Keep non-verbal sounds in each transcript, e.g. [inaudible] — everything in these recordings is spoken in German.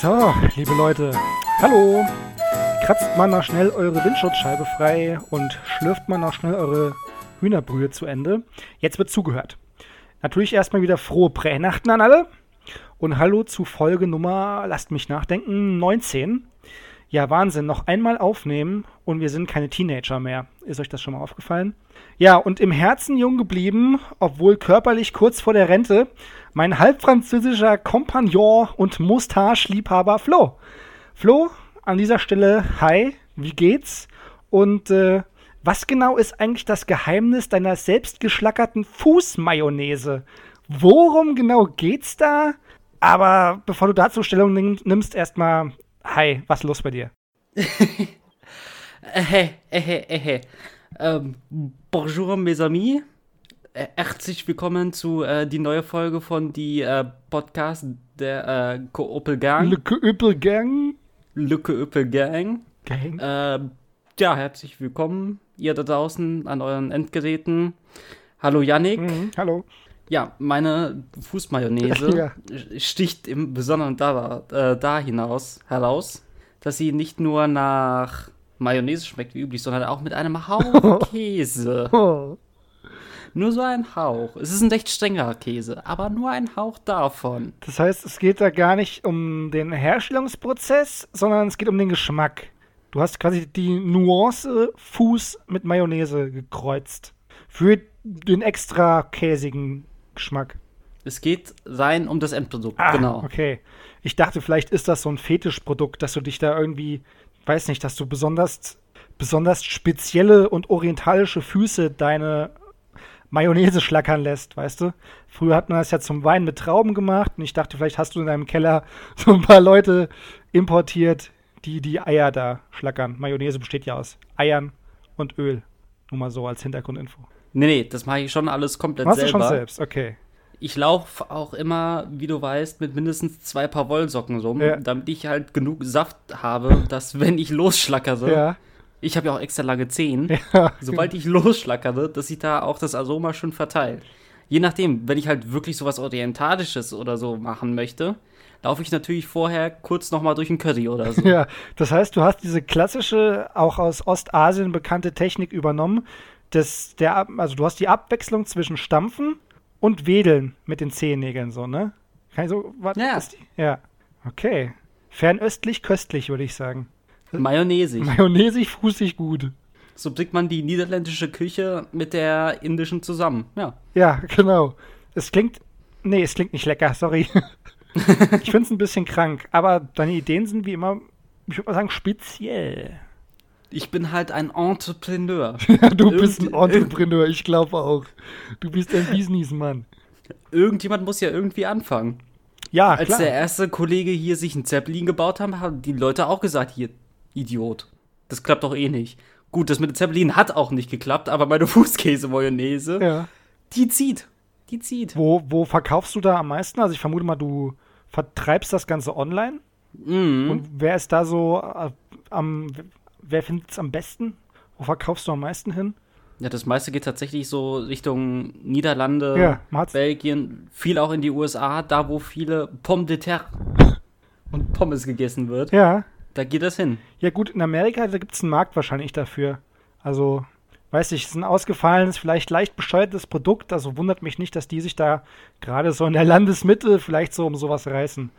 So, liebe Leute, hallo. Kratzt mal noch schnell eure Windschutzscheibe frei und schlürft mal noch schnell eure Hühnerbrühe zu Ende. Jetzt wird zugehört. Natürlich erstmal wieder frohe Pränachten an alle. Und hallo zu Folge Nummer, lasst mich nachdenken, 19. Ja, Wahnsinn, noch einmal aufnehmen und wir sind keine Teenager mehr. Ist euch das schon mal aufgefallen? Ja, und im Herzen jung geblieben, obwohl körperlich kurz vor der Rente, mein halbfranzösischer Kompagnon und Mustache-Liebhaber Flo. Flo, an dieser Stelle, hi, wie geht's? Und äh, was genau ist eigentlich das Geheimnis deiner selbstgeschlackerten Fußmayonnaise? Worum genau geht's da? Aber bevor du dazu Stellung nimmst, erstmal, hi, was ist los bei dir? äh, äh, äh, ähm, bonjour, mes amis. Äh, herzlich willkommen zu äh, die neue Folge von die äh, Podcast der äh, Koopel Gang. Le Koopel Gang. Le Koopel Gang. Gang. Äh, ja, herzlich willkommen, ihr da draußen an euren Endgeräten. Hallo Yannick. Mhm, hallo. Ja, meine Fußmayonnaise [laughs] ja. sticht im Besonderen da, äh, da hinaus, heraus, dass sie nicht nur nach Mayonnaise schmeckt wie üblich, sondern auch mit einem Hauch [laughs] Käse. Oh. Nur so ein Hauch. Es ist ein recht strenger Käse, aber nur ein Hauch davon. Das heißt, es geht da gar nicht um den Herstellungsprozess, sondern es geht um den Geschmack. Du hast quasi die Nuance Fuß mit Mayonnaise gekreuzt. Für den extra käsigen Geschmack. Es geht sein um das Endprodukt, ah, genau. Okay. Ich dachte, vielleicht ist das so ein Fetischprodukt, dass du dich da irgendwie, weiß nicht, dass du besonders, besonders spezielle und orientalische Füße deine Mayonnaise schlackern lässt, weißt du? Früher hat man das ja zum Wein mit Trauben gemacht und ich dachte, vielleicht hast du in deinem Keller [laughs] so ein paar Leute importiert, die die Eier da schlackern. Mayonnaise besteht ja aus Eiern und Öl. Nur mal so als Hintergrundinfo. Nee, nee, das mache ich schon alles komplett Machst selber. du schon selbst, okay. Ich laufe auch immer, wie du weißt, mit mindestens zwei Paar Wollsocken rum, Ja. damit ich halt genug Saft habe, dass [laughs] wenn ich losschlackere, Ja. ich habe ja auch extra lange Zehen, [laughs] Ja. sobald ich losschlackere, dass sich da auch das Aroma schon verteilt. Je nachdem, wenn ich halt wirklich sowas Orientalisches oder so machen möchte, laufe ich natürlich vorher kurz nochmal durch ein Curry oder so. [laughs] Ja, das heißt, du hast diese klassische, auch aus Ostasien bekannte Technik übernommen. Das, der, also du hast die Abwechslung zwischen Stampfen und Wedeln mit den Zehennägeln, so, ne? Kann ich so, was Ja. ist die? Ja. Okay. Fernöstlich, köstlich, würde ich sagen. Mayonnaise. Mayonnaisig, fußig gut. So bringt man die niederländische Küche mit der indischen zusammen. Ja. Ja, genau. Es klingt. Nee, es klingt nicht lecker, sorry. [laughs] ich finde es ein bisschen krank, aber deine Ideen sind wie immer, ich würde mal sagen, speziell. Ich bin halt ein Entrepreneur. [laughs] Ja, du bist ein Irgend- Entrepreneur, ich glaube auch. Du bist ein Businessmann. Irgendjemand muss ja irgendwie anfangen. Ja, Als klar. der erste Kollege hier sich einen Zeppelin gebaut haben, haben die Leute auch gesagt, hier, Idiot. Das klappt doch eh nicht. Gut, das mit dem Zeppelin hat auch nicht geklappt, aber meine [laughs] Fußkäse-Mayonnaise, ja. die zieht. Die zieht. Wo, wo verkaufst du da am meisten? Also ich vermute mal, du vertreibst das Ganze online. Mhm. Und wer ist da so äh, am, wer findet es am besten? Wo verkaufst du am meisten hin? Ja, das meiste geht tatsächlich so Richtung Niederlande, Ja, Belgien, viel auch in die USA, da wo viele Pommes de terre und Pommes gegessen wird. Ja. Da geht das hin. Ja gut, in Amerika, da gibt es einen Markt wahrscheinlich dafür. Also, weiß ich, es ist ein ausgefallenes, vielleicht leicht bescheuertes Produkt. Also wundert mich nicht, dass die sich da gerade so in der Landesmitte vielleicht so um sowas reißen.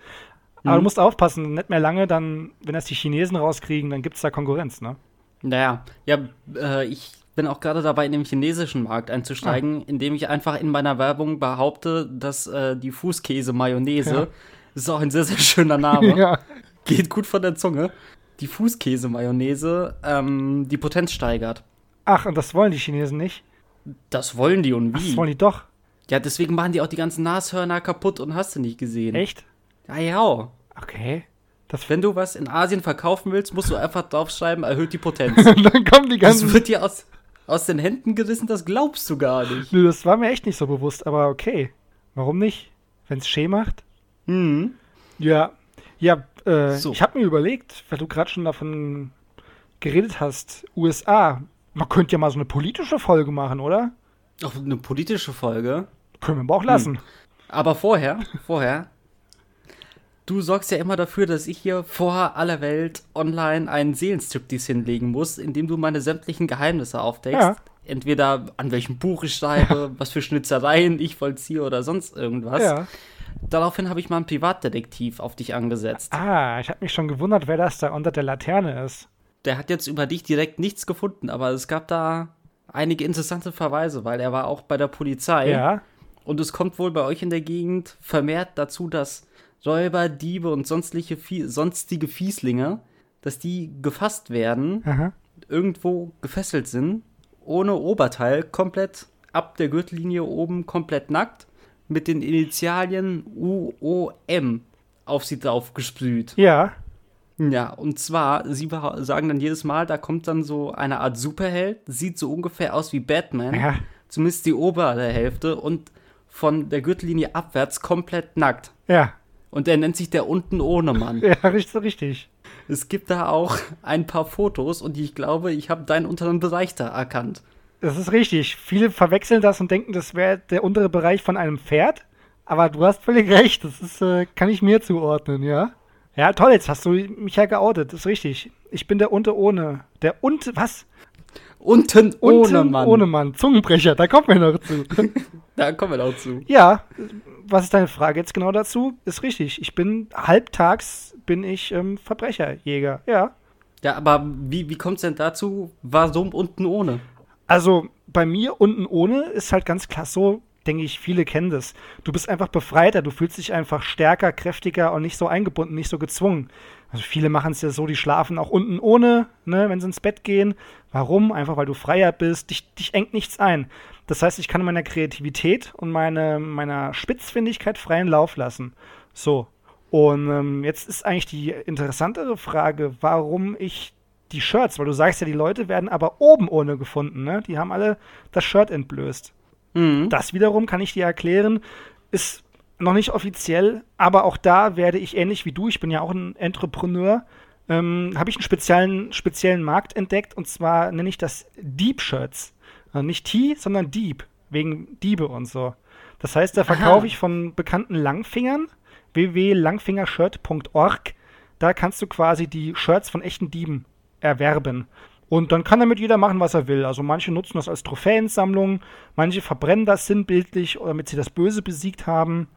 Aber du Mhm. musst aufpassen, nicht mehr lange, dann, wenn das die Chinesen rauskriegen, dann gibt es da Konkurrenz, ne? Naja, ja, äh, ich bin auch gerade dabei, in den chinesischen Markt einzusteigen, indem ich einfach in meiner Werbung behaupte, dass äh, die Fußkäse-Mayonnaise, Ja. das ist auch ein sehr, sehr schöner Name, [laughs] ja. geht gut von der Zunge, die Fußkäse-Mayonnaise ähm, die Potenz steigert. Ach, und das wollen die Chinesen nicht. Das wollen die und Ach, wie? das wollen die doch. ja, deswegen machen die auch die ganzen Nashörner kaputt und hast du nicht gesehen. Echt? Ja, ja. Okay. Das, Wenn du was in Asien verkaufen willst, musst du einfach draufschreiben, erhöht die Potenz. [laughs] dann kommen die Das ganzen. wird dir aus, aus den Händen gerissen, das glaubst du gar nicht. Nö, das war mir echt nicht so bewusst, aber okay. Warum nicht? Wenn es Schee macht? Mhm. Ja, ja, äh, So. ich habe mir überlegt, weil du gerade schon davon geredet hast, USA, man könnte ja mal so eine politische Folge machen, oder? Auch eine politische Folge. Können wir aber auch lassen. Aber vorher, vorher, du sorgst ja immer dafür, dass ich hier vor aller Welt online einen Seelenstriptease hinlegen muss, indem du meine sämtlichen Geheimnisse aufdeckst. Ja. Entweder an welchem Buch ich schreibe, ja. was für Schnitzereien ich vollziehe oder sonst irgendwas. Ja. Daraufhin habe ich mal einen Privatdetektiv auf dich angesetzt. Ah, ich habe mich schon gewundert, wer das da unter der Laterne ist. Der hat jetzt über dich direkt nichts gefunden, aber es gab da einige interessante Verweise, weil er war auch bei der Polizei. Ja. Und es kommt wohl bei euch in der Gegend vermehrt dazu, dass Räuber, Diebe und sonstige, sonstige Fieslinge, dass die gefasst werden, Aha. irgendwo gefesselt sind, ohne Oberteil, komplett ab der Gürtellinie oben, komplett nackt, mit den Initialien UOM auf sie drauf gesprüht. Ja. Ja, und zwar, sie sagen dann jedes Mal, da kommt dann so eine Art Superheld, sieht so ungefähr aus wie Batman, ja. zumindest die obere Hälfte und von der Gürtellinie abwärts komplett nackt. Ja. Und er nennt sich der unten ohne Mann. [laughs] Ja, richtig, richtig. Es gibt da auch ein paar Fotos und ich glaube, ich habe deinen unteren Bereich da erkannt. Das ist richtig. Viele verwechseln das und denken, das wäre der untere Bereich von einem Pferd. Aber du hast völlig recht. Das ist, äh, kann ich mir zuordnen, ja. Ja, toll, jetzt hast du mich ja geoutet. Das ist richtig. Ich bin der Unte ohne. Der Unte, was? Unten ohne Mann. ohne Mann. Zungenbrecher, da kommen wir noch zu. [laughs] da kommen wir noch zu. Ja, was ist deine Frage jetzt genau dazu? Ist richtig. Ich bin halbtags bin ich ähm, Verbrecherjäger, ja. Ja, aber wie, wie kommt es denn dazu? Warum unten ohne? Also bei mir unten ohne ist halt ganz klar so, denke ich, viele kennen das. Du bist einfach befreiter, du fühlst dich einfach stärker, kräftiger und nicht so eingebunden, nicht so gezwungen. Also viele machen es ja so, die schlafen auch unten ohne, ne, wenn sie ins Bett gehen. Warum? Einfach weil du freier bist, dich, dich engt nichts ein. Das heißt, ich kann meiner Kreativität und meine, meiner Spitzfindigkeit freien Lauf lassen. So. Und ähm, jetzt ist eigentlich die interessantere Frage, warum ich die Shirts, weil du sagst ja, die Leute werden aber oben ohne gefunden, ne? Die haben alle das Shirt entblößt. Mhm. Das wiederum kann ich dir erklären, ist noch nicht offiziell, aber auch da werde ich ähnlich wie du, ich bin ja auch ein Entrepreneur, ähm, habe ich einen speziellen, speziellen Markt entdeckt und zwar nenne ich das Deep Shirts. Also nicht T, sondern Deep, wegen Diebe und so. Das heißt, da verkaufe ich von bekannten Langfingern, www.langfingershirt.org. Da kannst du quasi die Shirts von echten Dieben erwerben. Und dann kann damit jeder machen, was er will. Also manche nutzen das als Trophäensammlung, manche verbrennen das sinnbildlich, damit sie das Böse besiegt haben.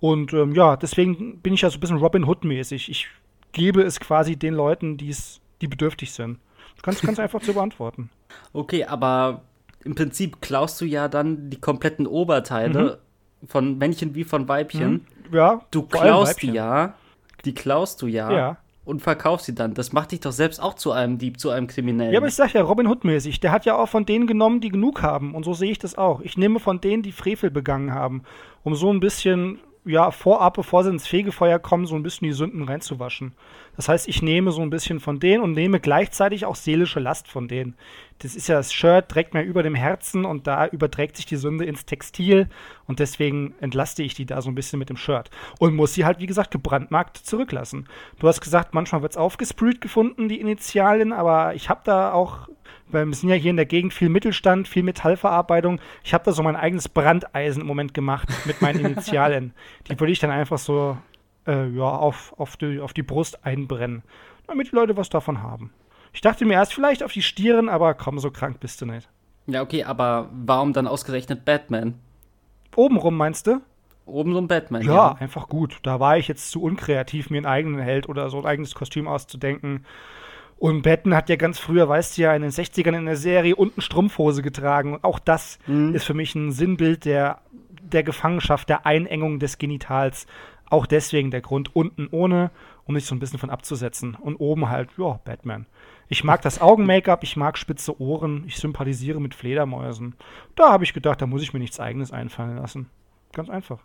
Und ähm, ja, deswegen bin ich ja so ein bisschen Robin Hood-mäßig. Ich gebe es quasi den Leuten, die's, die bedürftig sind. Du kannst ganz einfach zu beantworten. [laughs] Okay, aber im Prinzip klaust du ja dann die kompletten Oberteile mhm. von Männchen wie von Weibchen. Mhm. Ja. Du klaust die ja. Die klaust du ja. Ja und verkaufst sie dann. Das macht dich doch selbst auch zu einem Dieb, zu einem Kriminellen. Ja, aber ich sag ja, Robin Hood-mäßig. Der hat ja auch von denen genommen, die genug haben. Und so sehe ich das auch. Ich nehme von denen, die Frevel begangen haben, um so ein bisschen, ja, vorab, bevor sie ins Fegefeuer kommen, so ein bisschen die Sünden reinzuwaschen. Das heißt, ich nehme so ein bisschen von denen und nehme gleichzeitig auch seelische Last von denen. Das ist ja das Shirt, trägt mir über dem Herzen und da überträgt sich die Sünde ins Textil und deswegen entlaste ich die da so ein bisschen mit dem Shirt. Und muss sie halt, wie gesagt, gebrandmarkt zurücklassen. Du hast gesagt, manchmal wird es aufgesprüht gefunden, die Initialien, aber ich habe da auch weil wir sind ja hier in der Gegend viel Mittelstand, viel Metallverarbeitung. Ich habe da so mein eigenes Brandeisen im Moment gemacht mit meinen [laughs] Initialen. die würde ich dann einfach so äh, ja, auf, auf, die, auf die Brust einbrennen, damit die Leute was davon haben. Ich dachte mir erst vielleicht auf die Stieren, aber komm, so krank bist du nicht. Ja, okay, aber warum dann ausgerechnet Batman? Obenrum meinst du? Obenrum Batman. Ja, ja, einfach gut. Da war ich jetzt zu unkreativ, mir einen eigenen Held oder so ein eigenes Kostüm auszudenken. Und Batman hat ja ganz früher, weißt du ja, in den 60ern in der Serie unten Strumpfhose getragen. Und auch das mhm. ist für mich ein Sinnbild der, der Gefangenschaft, der Einengung des Genitals. Auch deswegen der Grund unten ohne, um sich so ein bisschen von abzusetzen. Und oben halt, ja, Batman. Ich mag das Augen-Make-up, ich mag spitze Ohren, ich sympathisiere mit Fledermäusen. Da habe ich gedacht, da muss ich mir nichts Eigenes einfallen lassen. Ganz einfach.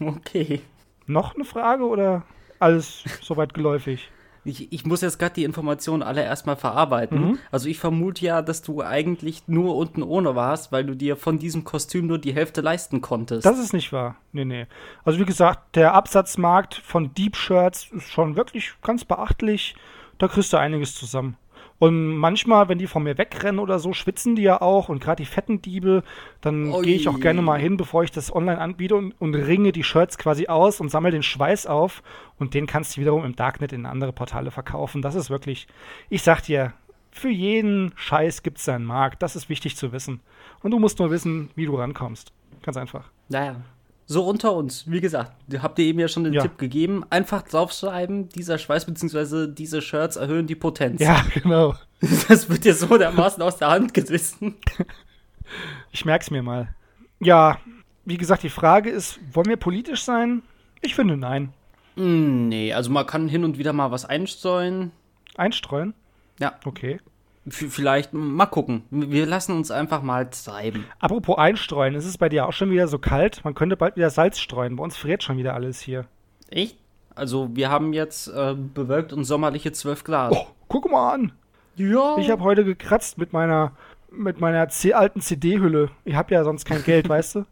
Okay. Noch eine Frage oder alles soweit geläufig? Ich, ich muss jetzt gerade die Informationen alle erstmal verarbeiten. Mhm. Also ich vermute ja, dass du eigentlich nur unten ohne warst, weil du dir von diesem Kostüm nur die Hälfte leisten konntest. Das ist nicht wahr. Nee, nee. Also wie gesagt, der Absatzmarkt von Deep Shirts ist schon wirklich ganz beachtlich. Da kriegst du einiges zusammen. Und manchmal, wenn die von mir wegrennen oder so, schwitzen die ja auch. Und gerade die fetten Diebe, dann gehe ich auch gerne mal hin, bevor ich das online anbiete und, und ringe die Shirts quasi aus und sammle den Schweiß auf. Und den kannst du wiederum im Darknet in andere Portale verkaufen. Das ist wirklich, ich sag dir, für jeden Scheiß gibt es seinen Markt. Das ist wichtig zu wissen. Und du musst nur wissen, wie du rankommst. Ganz einfach. Naja, so unter uns, wie gesagt, habt ihr eben ja schon den ja. Tipp gegeben. Einfach draufschreiben, dieser Schweiß bzw. diese Shirts erhöhen die Potenz. Ja, [laughs] genau. Das wird dir so dermaßen aus der Hand gerissen. Ich merk's mir mal. Ja, wie gesagt, die Frage ist, wollen wir politisch sein? Ich finde nein. Mm, nee, also man kann hin und wieder mal was einstreuen. Einstreuen? Ja. Okay. Vielleicht mal gucken. Wir lassen uns einfach mal treiben. Apropos einstreuen, ist es bei dir auch schon wieder so kalt? Man könnte bald wieder Salz streuen. Bei uns friert schon wieder alles hier. Echt? Also wir haben jetzt äh, bewölkt und sommerliche 12 Grad. Oh, guck mal an. Ja. Ich habe heute gekratzt mit meiner mit meiner alten CD-Hülle. Ich habe ja sonst kein Geld, [laughs] weißt du?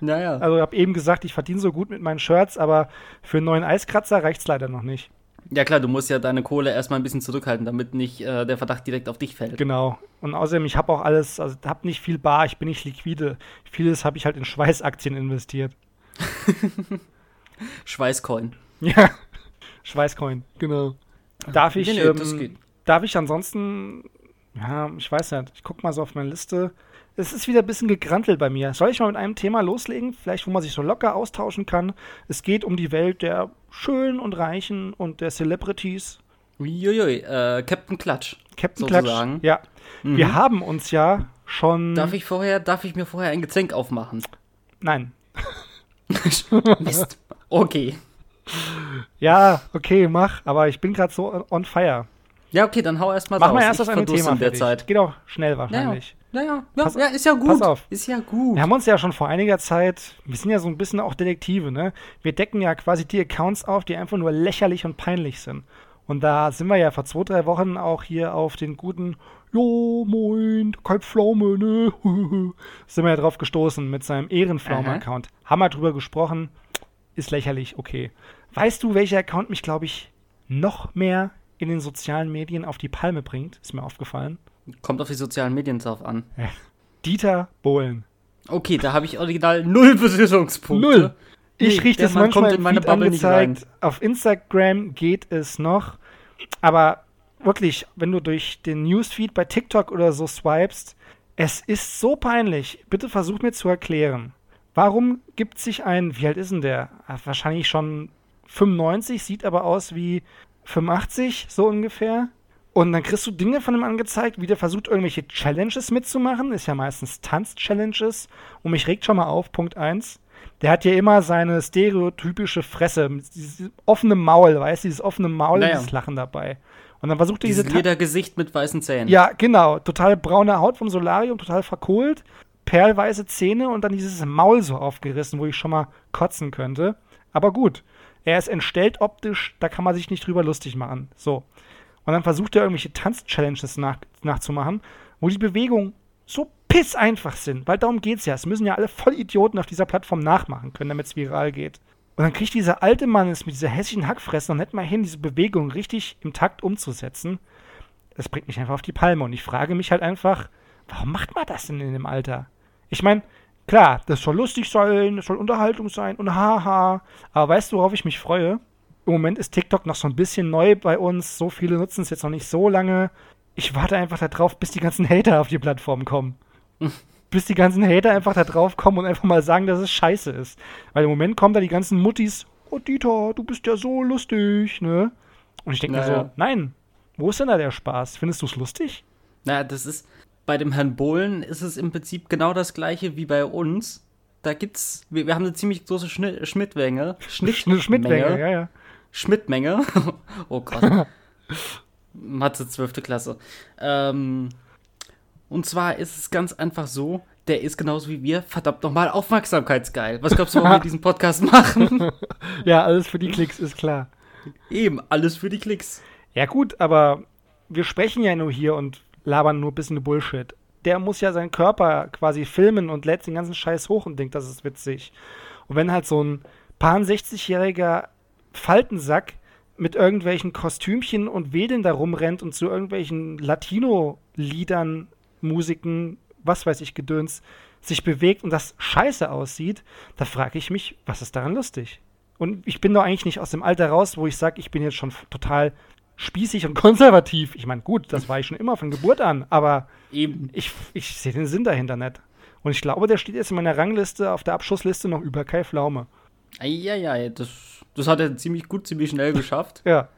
Naja. Also ich habe eben gesagt, ich verdiene so gut mit meinen Shirts, aber für einen neuen Eiskratzer reicht es leider noch nicht. Ja klar, du musst ja deine Kohle erstmal ein bisschen zurückhalten, damit nicht äh, der Verdacht direkt auf dich fällt. Genau. Und außerdem, ich habe auch alles, also habe nicht viel bar, ich bin nicht liquide. Vieles habe ich halt in Schweißaktien investiert. [laughs] Schweißcoin. Ja, [laughs] Schweißcoin, genau. Darf ich, nee, nee, ähm, darf ich ansonsten, ja, ich weiß nicht, ich gucke mal so auf meine Liste. Es ist wieder ein bisschen gegrantelt bei mir. Soll ich mal mit einem Thema loslegen? Vielleicht, wo man sich so locker austauschen kann. Es geht um die Welt der Schönen und Reichen und der Celebrities. Uiuiui, äh, Captain Clutch. Captain sozusagen. Clutch, ja. Mhm. Wir haben uns ja schon. Darf ich vorher, darf ich mir vorher ein Getränk aufmachen? Nein. [laughs] Mist. Okay. Ja, okay, mach. Aber ich bin gerade so on fire. Ja, okay, dann hau erst mal Mach mal erst das eine Thema in der Zeit. Geht auch schnell wahrscheinlich. Naja, ja, pass, ja, ist ja gut. Pass auf. Ist ja gut. Wir haben uns ja schon vor einiger Zeit, wir sind ja so ein bisschen auch Detektive, ne? Wir decken ja quasi die Accounts auf, die einfach nur lächerlich und peinlich sind. Und da sind wir ja vor zwei, drei Wochen auch hier auf den guten, jo, moin, kein Pflaume, ne? [laughs] sind wir ja drauf gestoßen mit seinem Ehrenpflaume-Account. Haben wir drüber gesprochen, ist lächerlich, okay. Weißt du, welcher Account mich, glaube ich, noch mehr in den sozialen Medien auf die Palme bringt? Ist mir aufgefallen. Kommt auf die sozialen Medien drauf an. Ja. Dieter Bohlen. Okay, da habe ich original null Berührungspunkte. Null. Ich nee, rieche das manchmal in meine Bubble angezeigt. Auf Instagram geht es noch. Aber wirklich, wenn du durch den Newsfeed bei TikTok oder so swipest, es ist so peinlich. Bitte versuch mir zu erklären. Warum gibt sich ein, wie alt ist denn der? Wahrscheinlich schon 95, sieht aber aus wie 85, so ungefähr. Und dann kriegst du Dinge von ihm angezeigt, wie der versucht, irgendwelche Challenges mitzumachen. Ist ja meistens Tanz-Challenges. Und mich regt schon mal auf, Punkt 1. Der hat ja immer seine stereotypische Fresse, dieses offene Maul, weißt du, dieses offene Maul naja. und dieses Lachen dabei. Und dann versucht er diese. Jeder Gesicht mit weißen Zähnen. Ja, genau. Total braune Haut vom Solarium, total verkohlt, perlweiße Zähne und dann dieses Maul so aufgerissen, wo ich schon mal kotzen könnte. Aber gut. Er ist entstellt optisch, da kann man sich nicht drüber lustig machen. So. Und dann versucht er irgendwelche Tanz-Challenges nach, nachzumachen, wo die Bewegungen so piss einfach sind, weil darum geht's ja. Es müssen ja alle Vollidioten auf dieser Plattform nachmachen können, damit es viral geht. Und dann kriegt dieser alte Mann es mit dieser hässlichen Hackfresse noch nicht mal hin, diese Bewegung richtig im Takt umzusetzen. Das bringt mich einfach auf die Palme. Und ich frage mich halt einfach, warum macht man das denn in dem Alter? Ich meine, klar, das soll lustig sein, das soll Unterhaltung sein und haha. Aber weißt du, worauf ich mich freue? Im Moment ist TikTok noch so ein bisschen neu bei uns. So viele nutzen es jetzt noch nicht so lange. Ich warte einfach darauf, bis die ganzen Hater auf die Plattform kommen. [laughs] bis die ganzen Hater einfach da drauf kommen und einfach mal sagen, dass es scheiße ist. Weil im Moment kommen da die ganzen Muttis, oh Dieter, du bist ja so lustig, ne? Und ich denke naja. mir so, nein, wo ist denn da der Spaß? Findest du es lustig? Naja, das ist, bei dem Herrn Bohlen ist es im Prinzip genau das gleiche wie bei uns. Da gibt's, wir, wir haben eine ziemlich große Schnitt, Schnittmenge. Schnitt, Schnittmenge, ja, ja. Schmidtmenge. [laughs] oh Gott. [laughs] Mathe 12. Klasse. Ähm, und zwar ist es ganz einfach so, der ist genauso wie wir, verdammt nochmal, aufmerksamkeitsgeil. Was glaubst du, warum wir [laughs] diesen Podcast machen? ja, alles für die Klicks, ist klar. Eben, alles für die Klicks. Ja, gut, aber wir sprechen ja nur hier und labern nur ein bisschen Bullshit. Der muss ja seinen Körper quasi filmen und lädt den ganzen Scheiß hoch und denkt, das ist witzig. Und wenn halt so ein paar 60-jähriger Faltensack mit irgendwelchen Kostümchen und Wedeln da rumrennt und zu irgendwelchen Latino-Liedern, Musiken, was weiß ich, Gedöns, sich bewegt und das scheiße aussieht, da frage ich mich, was ist daran lustig? Und ich bin doch eigentlich nicht aus dem Alter raus, wo ich sage, ich bin jetzt schon total spießig und [laughs] konservativ. Ich meine, gut, das war ich schon immer von Geburt an, aber Eben. ich, ich sehe den Sinn dahinter nicht. Und ich glaube, der steht jetzt in meiner Rangliste auf der Abschussliste noch über Kai Pflaume. Eieiei, das, das hat er ziemlich gut, ziemlich schnell geschafft. [laughs] ja.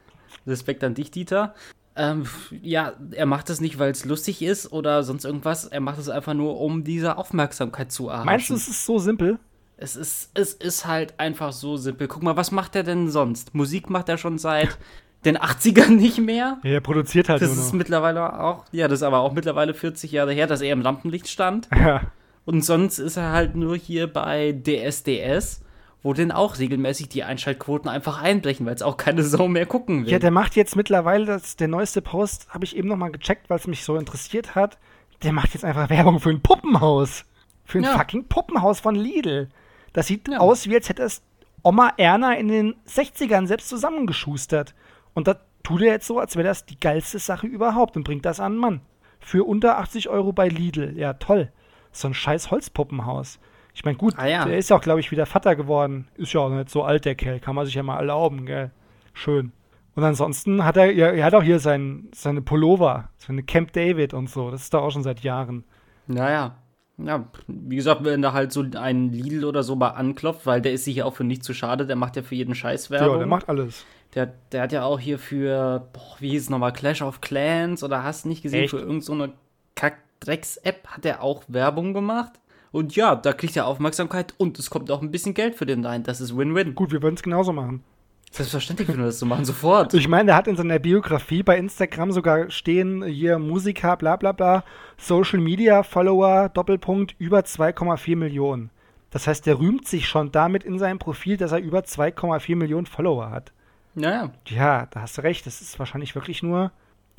Respekt an dich, Dieter. Ähm, ja, er macht das nicht, weil es lustig ist oder sonst irgendwas. Er macht es einfach nur, um diese Aufmerksamkeit zu erhalten. Meinst du, es ist so simpel? Es ist, es ist halt einfach so simpel. Guck mal, was macht er denn sonst? Musik macht er schon seit [laughs] den 80ern nicht mehr. Ja, er produziert halt Das ist mittlerweile auch, ja, das ist aber auch mittlerweile 40 Jahre her, dass er im Lampenlicht stand. [laughs] Ja. Und sonst ist er halt nur hier bei DSDS, wo denn auch regelmäßig die Einschaltquoten einfach einbrechen, weil es auch keine Sau mehr gucken will. Ja, der macht jetzt mittlerweile, das, der neueste Post habe ich eben nochmal gecheckt, weil es mich so interessiert hat. Der macht jetzt einfach Werbung für ein Puppenhaus. Für ein ja. fucking Puppenhaus von Lidl. Das sieht ja. aus, wie als hätte es Oma Erna in den 60ern selbst zusammengeschustert. Und da tut er jetzt so, als wäre das die geilste Sache überhaupt und bringt das an einen Mann. Für unter 80 Euro bei Lidl. Ja, toll. So ein scheiß Holzpuppenhaus. Ich meine, gut, ah, ja. der ist ja auch, glaube ich, wieder Vater geworden. Ist ja auch nicht so alt, der Kerl. Kann man sich ja mal erlauben, gell? Schön. Und ansonsten hat er, ja, er hat auch hier sein, seine Pullover, seine Camp David und so. Das ist da auch schon seit Jahren. Naja. Ja, wie gesagt, wenn da halt so ein Lidl oder so mal anklopft, weil der ist sich ja auch für nichts zu schade, der macht ja für jeden Scheiß Werbung. Ja, der macht alles. Der, der hat ja auch hier für, boah, wie hieß es nochmal, Clash of Clans oder hast nicht gesehen, Echt? für irgendeine so Kack-Drecks-App hat er auch Werbung gemacht. Und ja, da kriegt er Aufmerksamkeit und es kommt auch ein bisschen Geld für den rein. Das ist Win-Win. Gut, wir würden es genauso machen. Selbstverständlich würden wir das so machen, sofort. Ich meine, der hat in seiner Biografie bei Instagram sogar stehen, hier Musiker, bla bla bla, Social Media Follower, Doppelpunkt, über 2,4 Millionen. Das heißt, der rühmt sich schon damit in seinem Profil, dass er über 2,4 Millionen Follower hat. Ja. Ja, da hast du recht. Das ist wahrscheinlich wirklich nur,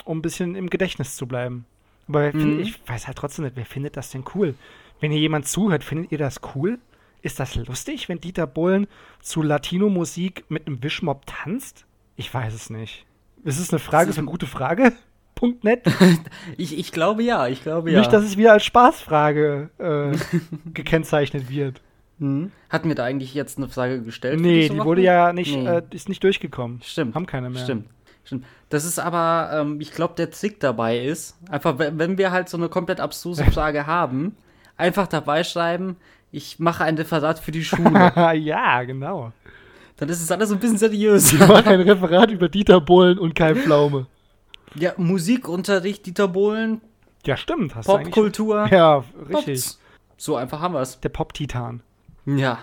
um ein bisschen im Gedächtnis zu bleiben. Aber mhm. ich weiß halt trotzdem nicht, wer findet das denn cool? Wenn hier jemand zuhört, findet ihr das cool? Ist das lustig, wenn Dieter Bohlen zu Latino-Musik mit einem Wischmob tanzt? Ich weiß es nicht. Ist es eine Frage, ist eine gute Frage? [laughs] Punkt net? [laughs] ich, ich glaube ja, ich glaube ja. Nicht, dass es wieder als Spaßfrage äh, gekennzeichnet wird. Mhm. [laughs] Hatten wir da eigentlich jetzt eine Frage gestellt? Nee, die wurde ja nicht, nee. äh, ist nicht durchgekommen. Stimmt. Haben keine mehr. Stimmt. Stimmt. Das ist aber, ähm, ich glaube, der Trick dabei ist, einfach, wenn wir halt so eine komplett abstruse Frage haben, einfach dabei schreiben, ich mache ein Referat für die Schule. [laughs] ja, genau. Dann ist es alles so ein bisschen seriös. Ich mache ein Referat über Dieter Bohlen und Kai Pflaume. Ja, Musikunterricht, Dieter Bohlen. Ja, stimmt. Popkultur. Ja, richtig. Pops. So einfach haben wir es. Der Pop-Titan. Ja.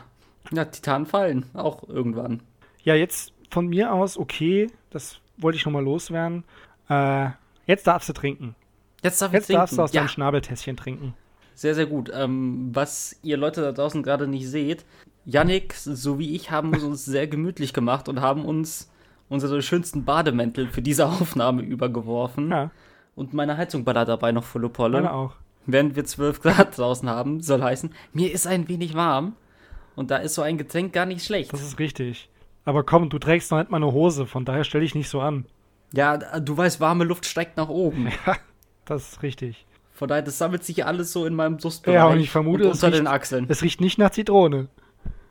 Ja, Titan fallen. Auch irgendwann. Ja, jetzt von mir aus, okay, das wollte ich nochmal loswerden. Äh, jetzt darfst du trinken. Jetzt, darf jetzt trinken. darfst du aus ja. deinem Schnabeltässchen trinken. Sehr, sehr gut. Ähm, was ihr Leute da draußen gerade nicht seht, Yannick sowie ich haben uns sehr gemütlich gemacht und haben uns unsere schönsten Bademäntel für diese Aufnahme übergeworfen. Ja. Und meine Heizung ballert dabei noch volle Polle. Meine auch. Während wir 12 Grad draußen haben, soll heißen, mir ist ein wenig warm. Und da ist so ein Getränk gar nicht schlecht. Das ist richtig. Aber komm, du trägst noch nicht mal eine Hose, von daher stell dich nicht so an. Ja, du weißt, warme Luft steigt nach oben. [laughs] Ja, das ist richtig. Von daher, das sammelt sich alles so in meinem Brustbereich. Ja, und ich vermute, und unter riecht, den Achseln. Es riecht nicht nach Zitrone.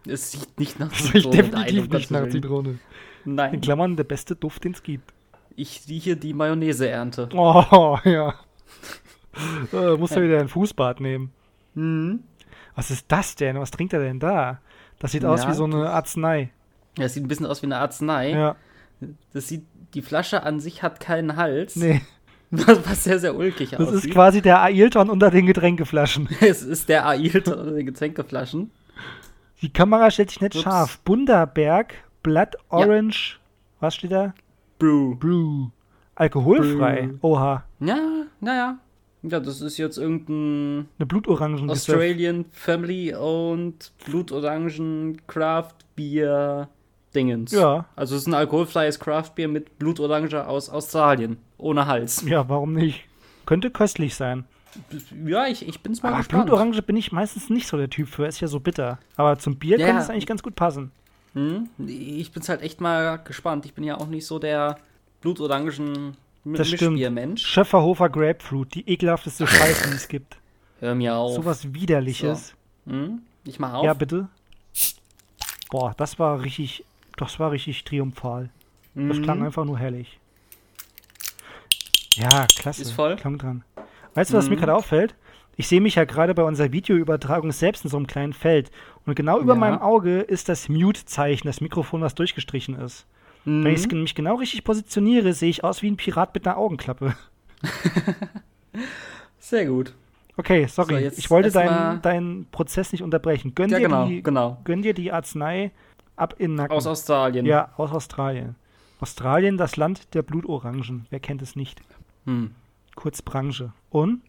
Es riecht nicht nach Zitrone. [laughs] Es riecht definitiv Nein, nicht nach Zitrone. Nein. In Klammern der beste Duft, den es gibt. Ich rieche die Mayonnaise-Ernte. Oh, [laughs] ja. [laughs] äh, musst du wieder ein Fußbad nehmen. Mhm. Was ist das denn? Was trinkt er denn da? Das sieht ja, aus wie so eine Arznei. Ja, das sieht ein bisschen aus wie eine Arznei. Ja. Das sieht, die Flasche an sich hat keinen Hals. Nee. Was, sehr, sehr ulkig das aussieht. Das ist quasi der Ailton unter den Getränkeflaschen. [laughs] es ist der Ailton unter den Getränkeflaschen. Die Kamera stellt sich nicht Ups. scharf. Bunderberg, Blood Orange, ja. was steht da? Brew. Brew. Alkoholfrei. Brew. Oha. Ja, naja. Ja, das ist jetzt irgendein eine Blutorangen Australian Family und Blutorangen Craft Beer Dingens. Ja. Also es ist ein alkoholfreies Craftbier mit Blutorange aus Australien. Ohne Hals. Ja, warum nicht? Könnte köstlich sein. Ja, ich, ich bin's mal Aber gespannt. Blutorange bin ich meistens nicht so der Typ für. Ist ja so bitter. Aber zum Bier ja. könnte es eigentlich ganz gut passen. Hm? Ich bin's halt echt mal gespannt. Ich bin ja auch nicht so der blutorangen das Mischbiermensch. Schöfferhofer Grapefruit, die ekelhafteste Scheiße, die es gibt. Hör mir auf. Sowas widerliches. So. Hm? Ich mach auf. Ja, bitte. Boah, das war richtig, das war richtig triumphal. Mhm. Das klang einfach nur herrlich. Ja, klasse. Ist voll. Klang dran. Weißt du, was mhm. mir gerade auffällt? Ich sehe mich ja gerade bei unserer Videoübertragung selbst in so einem kleinen Feld. Und genau über ja. meinem Auge ist das Mute-Zeichen, das Mikrofon, das durchgestrichen ist. Mhm. Wenn ich mich genau richtig positioniere, sehe ich aus wie ein Pirat mit einer Augenklappe. [laughs] Sehr gut. Okay, sorry. So, ich wollte deinen dein Prozess nicht unterbrechen. Gönn, ja, dir genau, die, genau. gönn dir die Arznei ab in Nacken. Aus Australien. Ja, aus Australien. Australien, das Land der Blutorangen. Wer kennt es nicht? Hm. Kurz Branche. Und?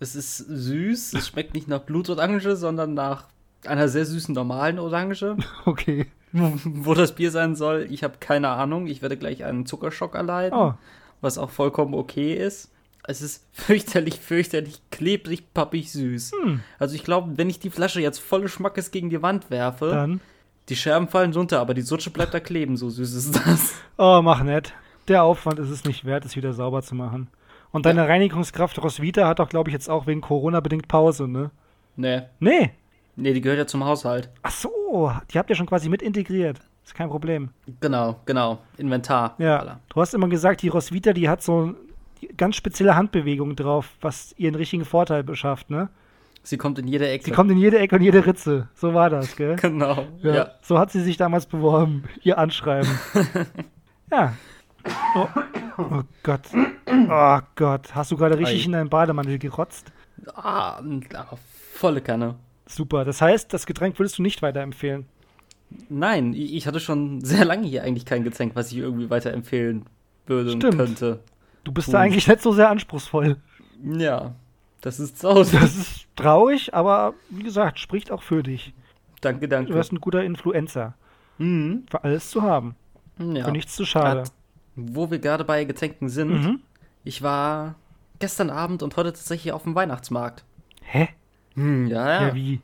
Es ist süß. Es schmeckt nicht nach Blutorange, sondern nach einer sehr süßen normalen Orange. [laughs] Okay. [laughs] Wo das Bier sein soll, ich habe keine Ahnung. Ich werde gleich einen Zuckerschock erleiden, oh. was auch vollkommen okay ist. Es ist fürchterlich, fürchterlich klebrig, pappig, süß. Hm. Also ich glaube, wenn ich die Flasche jetzt volle Schmackes gegen die Wand werfe, dann die Scherben fallen runter, aber die Sutsche bleibt da kleben, so süß ist das. Oh, mach nett. Der Aufwand ist es nicht wert, es wieder sauber zu machen. Und deine ja. Reinigungskraft Roswitha hat doch, glaube ich, jetzt auch wegen Corona bedingt Pause, ne? Nee. Nee. Nee, die gehört ja zum Haushalt. Ach so, die habt ihr schon quasi mit integriert. Ist kein Problem. Genau, genau. Inventar. Ja. Du hast immer gesagt, die Roswitha, die hat so ganz spezielle Handbewegungen drauf, was ihren richtigen Vorteil beschafft, ne? Sie kommt in jede Ecke. Sie kommt in jede Ecke und jede Ritze. So war das, gell? [laughs] Genau. Ja, ja. So hat sie sich damals beworben. Ihr Anschreiben. [laughs] ja. Oh, oh, Gott. Oh Gott. Hast du gerade richtig Ei. in deinen Bademantel gerotzt? Ah, volle Kanne. Super. Das heißt, das Getränk würdest du nicht weiterempfehlen? Nein, ich hatte schon sehr lange hier eigentlich kein Getränk, was ich irgendwie weiterempfehlen würde Stimmt. und könnte. Du bist Puh. da eigentlich nicht so sehr anspruchsvoll. Ja. Das ist traurig. [laughs] Das ist traurig, aber wie gesagt, spricht auch für dich. Danke, danke. Du bist ein guter Influencer. Mhm. Für alles zu haben. Ja. Für nichts zu schade. Grad, wo wir gerade bei Getränken sind, mhm. ich war gestern Abend und heute tatsächlich auf dem Weihnachtsmarkt. Hä? Hm, ja, ja. Ja, wie?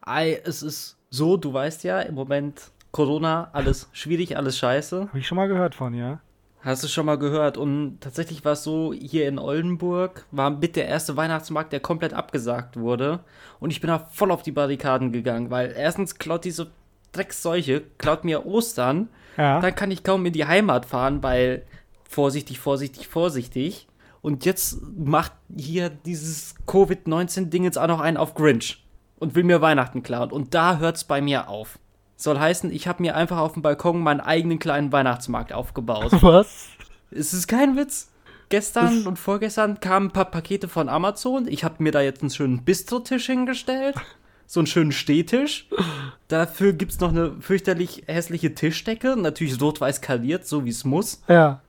Ei, es ist so, du weißt ja, im Moment Corona, alles schwierig, alles scheiße. Habe ich schon mal gehört von, ja. Hast du schon mal gehört? Und tatsächlich war es so, hier in Oldenburg war mit der erste Weihnachtsmarkt, der komplett abgesagt wurde. Und ich bin da voll auf die Barrikaden gegangen, weil erstens klaut diese Drecksseuche, klaut mir Ostern. Ja. Dann kann ich kaum in die Heimat fahren, weil vorsichtig, vorsichtig, vorsichtig. Und jetzt macht hier dieses Covid-19-Ding jetzt auch noch einen auf Grinch und will mir Weihnachten klauen. Und da hört es bei mir auf. Soll heißen, ich habe mir einfach auf dem Balkon meinen eigenen kleinen Weihnachtsmarkt aufgebaut. [laughs] Was? Es ist kein Witz. Gestern das und vorgestern kamen ein paar Pakete von Amazon. Ich habe mir da jetzt einen schönen Bistrotisch hingestellt. So einen schönen Stehtisch. Dafür gibt es noch eine fürchterlich hässliche Tischdecke. Natürlich rot-weiß kaliert, so wie es muss. Ja.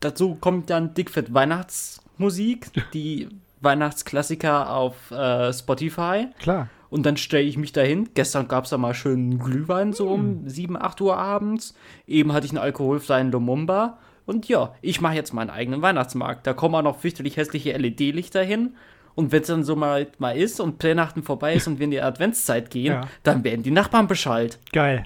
Dazu kommt dann dickfett Weihnachtsmusik, die Weihnachtsklassiker auf äh, Spotify. Klar. Und dann stelle ich mich dahin. Gestern gab es da mal schön Glühwein, so um 7, hm. 8 Uhr abends. Eben hatte ich einen alkoholfreien Lumumba. Und ja, ich mache jetzt meinen eigenen Weihnachtsmarkt. Da kommen auch noch fürchterlich hässliche LED-Lichter hin. Und wenn es dann so mal, mal ist und Pränachten vorbei ist und wir in die Adventszeit gehen, ja. dann werden die Nachbarn Bescheid. Geil.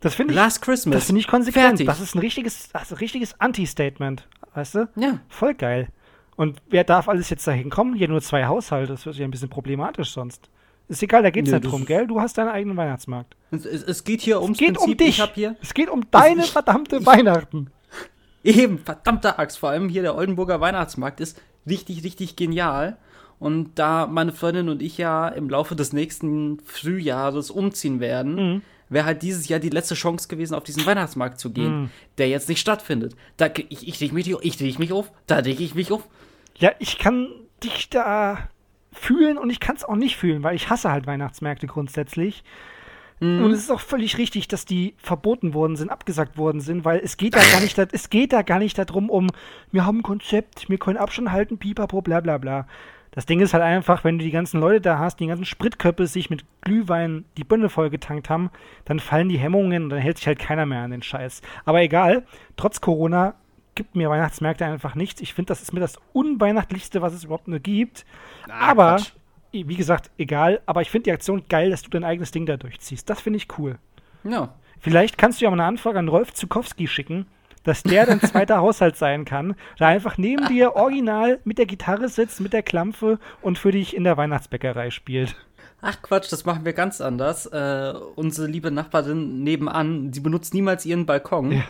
Das finde ich. Last Christmas. Das finde ich konsequent. Fertig. Das ist ein richtiges, also richtiges Anti-Statement. Weißt du? Ja. Voll geil. Und wer darf alles jetzt dahin kommen? Hier nur zwei Haushalte. Das wird ja ein bisschen problematisch sonst. Ist egal, da geht es ja, nicht drum, gell? Du hast deinen eigenen Weihnachtsmarkt. Es, es, es geht hier ums es geht Prinzip, um dich. es geht um deine ich, verdammte ich, Weihnachten. [laughs] Eben, verdammte Axt. Vor allem hier der Oldenburger Weihnachtsmarkt ist richtig, richtig genial. Und da meine Freundin und ich ja im Laufe des nächsten Frühjahres umziehen werden, mhm. wäre halt dieses Jahr die letzte Chance gewesen, auf diesen Weihnachtsmarkt zu gehen, mhm. der jetzt nicht stattfindet. Da, ich, ich mich, ich reg mich auf, da reg ich mich auf. Ja, ich kann dich da fühlen und ich kann es auch nicht fühlen, weil ich hasse halt Weihnachtsmärkte grundsätzlich. Mhm. Und es ist auch völlig richtig, dass die verboten worden sind, abgesagt worden sind, weil es geht da gar nicht, es geht da gar nicht darum, um, wir haben ein Konzept, wir können Abstand halten, pipapo, bla bla bla. Das Ding ist halt einfach, wenn du die ganzen Leute da hast, die ganzen Spritköpfe sich mit Glühwein die Bünde vollgetankt haben, dann fallen die Hemmungen und dann hält sich halt keiner mehr an den Scheiß. Aber egal, trotz Corona gibt mir Weihnachtsmärkte einfach nichts. Ich finde, das ist mir das unweihnachtlichste, was es überhaupt nur gibt. Ah, aber, Quatsch. wie gesagt, egal. Aber ich finde die Aktion geil, dass du dein eigenes Ding da durchziehst. Das finde ich cool. Ja. Vielleicht kannst du ja mal eine Anfrage an Rolf Zukowski schicken, dass der dein [laughs] zweiter Haushalt sein kann, der einfach neben dir original mit der Gitarre sitzt, mit der Klampfe und für dich in der Weihnachtsbäckerei spielt. Ach Quatsch, das machen wir ganz anders. Äh, unsere liebe Nachbarin nebenan, sie benutzt niemals ihren Balkon. Ja.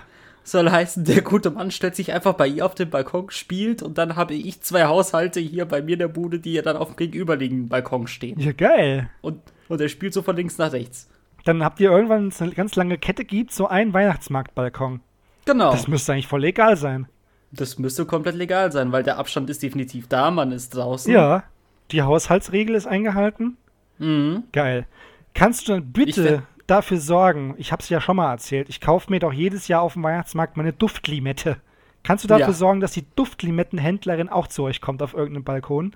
Soll heißen, der gute Mann stellt sich einfach bei ihr auf den Balkon, spielt und dann habe ich zwei Haushalte hier bei mir in der Bude, die ja dann auf dem gegenüberliegenden Balkon stehen. Ja, geil. Und, und er spielt so von links nach rechts. Dann habt ihr irgendwann, eine ganz lange Kette gibt, so einen Weihnachtsmarktbalkon. Genau. Das müsste eigentlich voll legal sein. Das müsste komplett legal sein, weil der Abstand ist definitiv da, man ist draußen. Ja, die Haushaltsregel ist eingehalten. Mhm. Geil. Kannst du dann bitte dafür sorgen, ich habe es ja schon mal erzählt, ich kaufe mir doch jedes Jahr auf dem Weihnachtsmarkt meine Duftlimette. Kannst du dafür ja. sorgen, dass die Duftlimettenhändlerin auch zu euch kommt auf irgendeinem Balkon?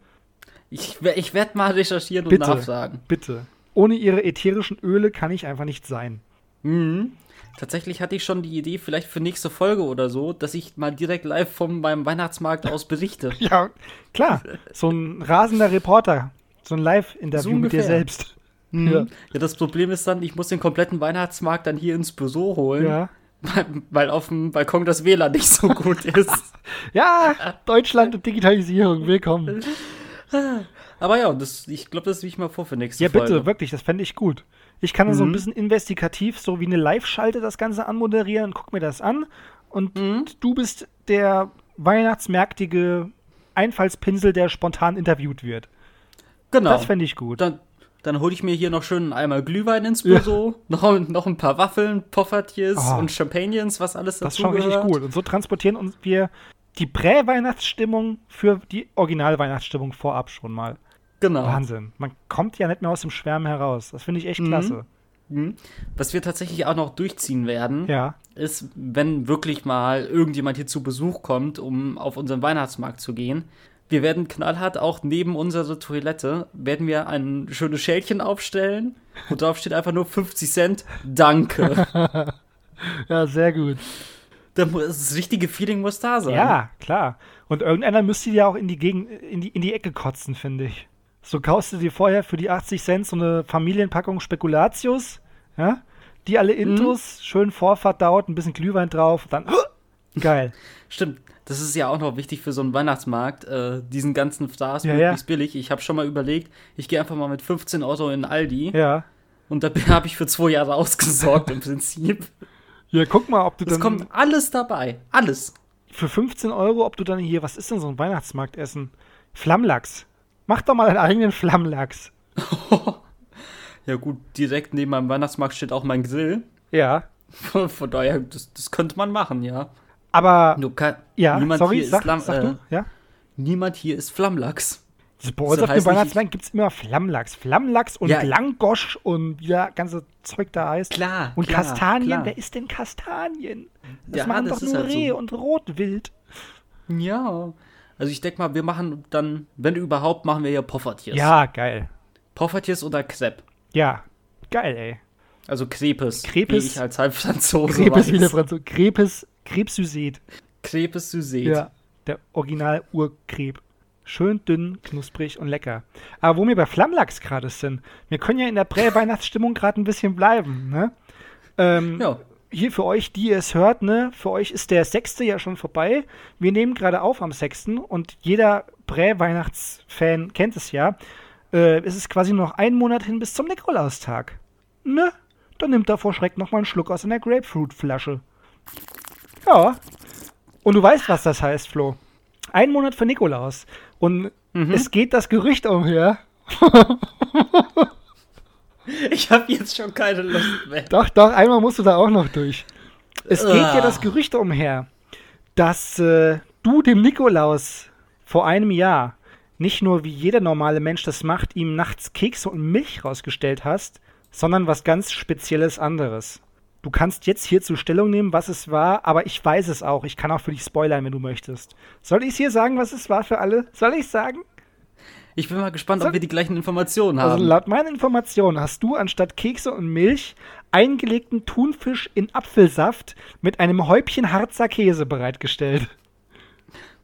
Ich, ich werde mal recherchieren bitte, und nachfragen. Bitte. Ohne ihre ätherischen Öle kann ich einfach nicht sein. Mhm. Tatsächlich hatte ich schon die Idee, vielleicht für nächste Folge oder so, dass ich mal direkt live von meinem Weihnachtsmarkt aus berichte. [laughs] ja, klar. So ein rasender Reporter. So ein Live-Interview so mit dir selbst. Mhm. Ja. ja, das Problem ist dann, ich muss den kompletten Weihnachtsmarkt dann hier ins Büro holen. Ja. Weil, weil auf dem Balkon das WLAN nicht so gut [laughs] ist. ja, Deutschland und Digitalisierung, willkommen. Aber ja, das, ich glaube, das will ich mal vor für nächste Ja, bitte, Folge. wirklich, das fände ich gut. Ich kann mhm. so ein mhm. bisschen investigativ, so wie eine Live-Schalte, das Ganze anmoderieren und guck mir das an. Und mhm. du bist der weihnachtsmärktige Einfallspinsel, der spontan interviewt wird. Genau. Das fände ich gut. Dann, dann hole ich mir hier noch schön einmal Glühwein ins Büro, ja. [laughs] noch, noch ein paar Waffeln, Poffertjes oh. und Champagnons, was alles dazu Das ist schon richtig gut. Und so transportieren uns wir die Prä-Weihnachtsstimmung für die Original-Weihnachtsstimmung vorab schon mal. Genau. Wahnsinn. Man kommt ja nicht mehr aus dem Schwärmen heraus. Das finde ich echt mhm. klasse. Mhm. Was wir tatsächlich auch noch durchziehen werden, ja. ist, wenn wirklich mal irgendjemand hier zu Besuch kommt, um auf unseren Weihnachtsmarkt zu gehen, wir werden knallhart auch neben unserer Toilette werden wir ein schönes Schälchen aufstellen und drauf steht einfach nur 50 Cent. Danke. [laughs] ja, sehr gut. Das richtige Feeling muss da sein. Ja, klar. Und irgendeiner müsste ja auch in die, Gegend, in die, in die Ecke kotzen, finde ich. So kaufst du dir vorher für die 80 Cent so eine Familienpackung Spekulatius, ja? Die alle Intos, mhm. schön vorverdaut, ein bisschen Glühwein drauf, dann geil. Stimmt. Das ist ja auch noch wichtig für so einen Weihnachtsmarkt, äh, diesen ganzen Stars ja, möglichst ja. billig. Ich habe schon mal überlegt, ich gehe einfach mal mit 15 Euro in Aldi. Ja. Und da [laughs] habe ich für zwei Jahre ausgesorgt im Prinzip. Ja, guck mal, ob du dann. Es kommt alles dabei. Alles. Für 15 Euro, ob du dann hier, was ist denn so ein Weihnachtsmarktessen? Flammlachs. Mach doch mal deinen eigenen Flammlachs. [laughs] ja, gut, direkt neben meinem Weihnachtsmarkt steht auch mein Grill. Ja. Von, [laughs] von daher, das, das könnte man machen, ja. Aber. Kann, ja, niemand sorry, hier sag, ist sag du, äh, ja? Niemand hier ist Flammlachs. Bei uns auf dem Weihnachtsmarkt gibt es immer Flammlachs. Flammlachs und ja. Langosch und wie das ganze Zeug da heißt. Klar. Und klar, Kastanien. Klar. Wer isst denn Kastanien? Das ja, machen das doch nur halt Reh so. und Rotwild. Ja. Also ich denke mal, wir machen dann, wenn überhaupt, machen wir hier Poffertjes. Ja, geil. Poffertjes oder Crepe. Ja, geil, ey. Also Crepes. Crepes. Wie ich als Halbfranzose Crepes wie der Franzose. Crepes, Krebs Süßet. Crepes Süßet. Ja, der original Urkreb. Schön dünn, knusprig und lecker. Aber wo wir bei Flammlachs gerade sind, wir können ja in der Prä-Weihnachtsstimmung gerade ein bisschen bleiben, ne? Ähm, ja. Hier für euch, die ihr es hört, ne, für euch ist der sechste ja schon vorbei. Wir nehmen gerade auf am sechsten und jeder Prä-Weihnachtsfan kennt es ja. Äh, es ist quasi noch ein Monat hin bis zum Nikolaustag. Ne? Dann nimmt er vor Schreck nochmal einen Schluck aus einer Grapefruit-Flasche. Ja. Und du weißt, was das heißt, Flo. Ein Monat für Nikolaus. Und mhm. es geht das Gerücht umher. [laughs] ich habe jetzt schon keine Lust mehr. Doch, doch, einmal musst du da auch noch durch. Es geht ja das Gerücht umher, dass äh, du dem Nikolaus vor einem Jahr nicht nur wie jeder normale Mensch das macht, ihm nachts Kekse und Milch rausgestellt hast, sondern was ganz Spezielles anderes. Du kannst jetzt hierzu Stellung nehmen, was es war, aber ich weiß es auch. Ich kann auch für dich spoilern, wenn du möchtest. Soll ich es hier sagen, was es war für alle? Soll ich sagen? Ich bin mal gespannt, Soll ob wir die gleichen Informationen also haben. Also laut meinen Informationen hast du anstatt Kekse und Milch eingelegten Thunfisch in Apfelsaft mit einem Häubchen Harzer Käse bereitgestellt.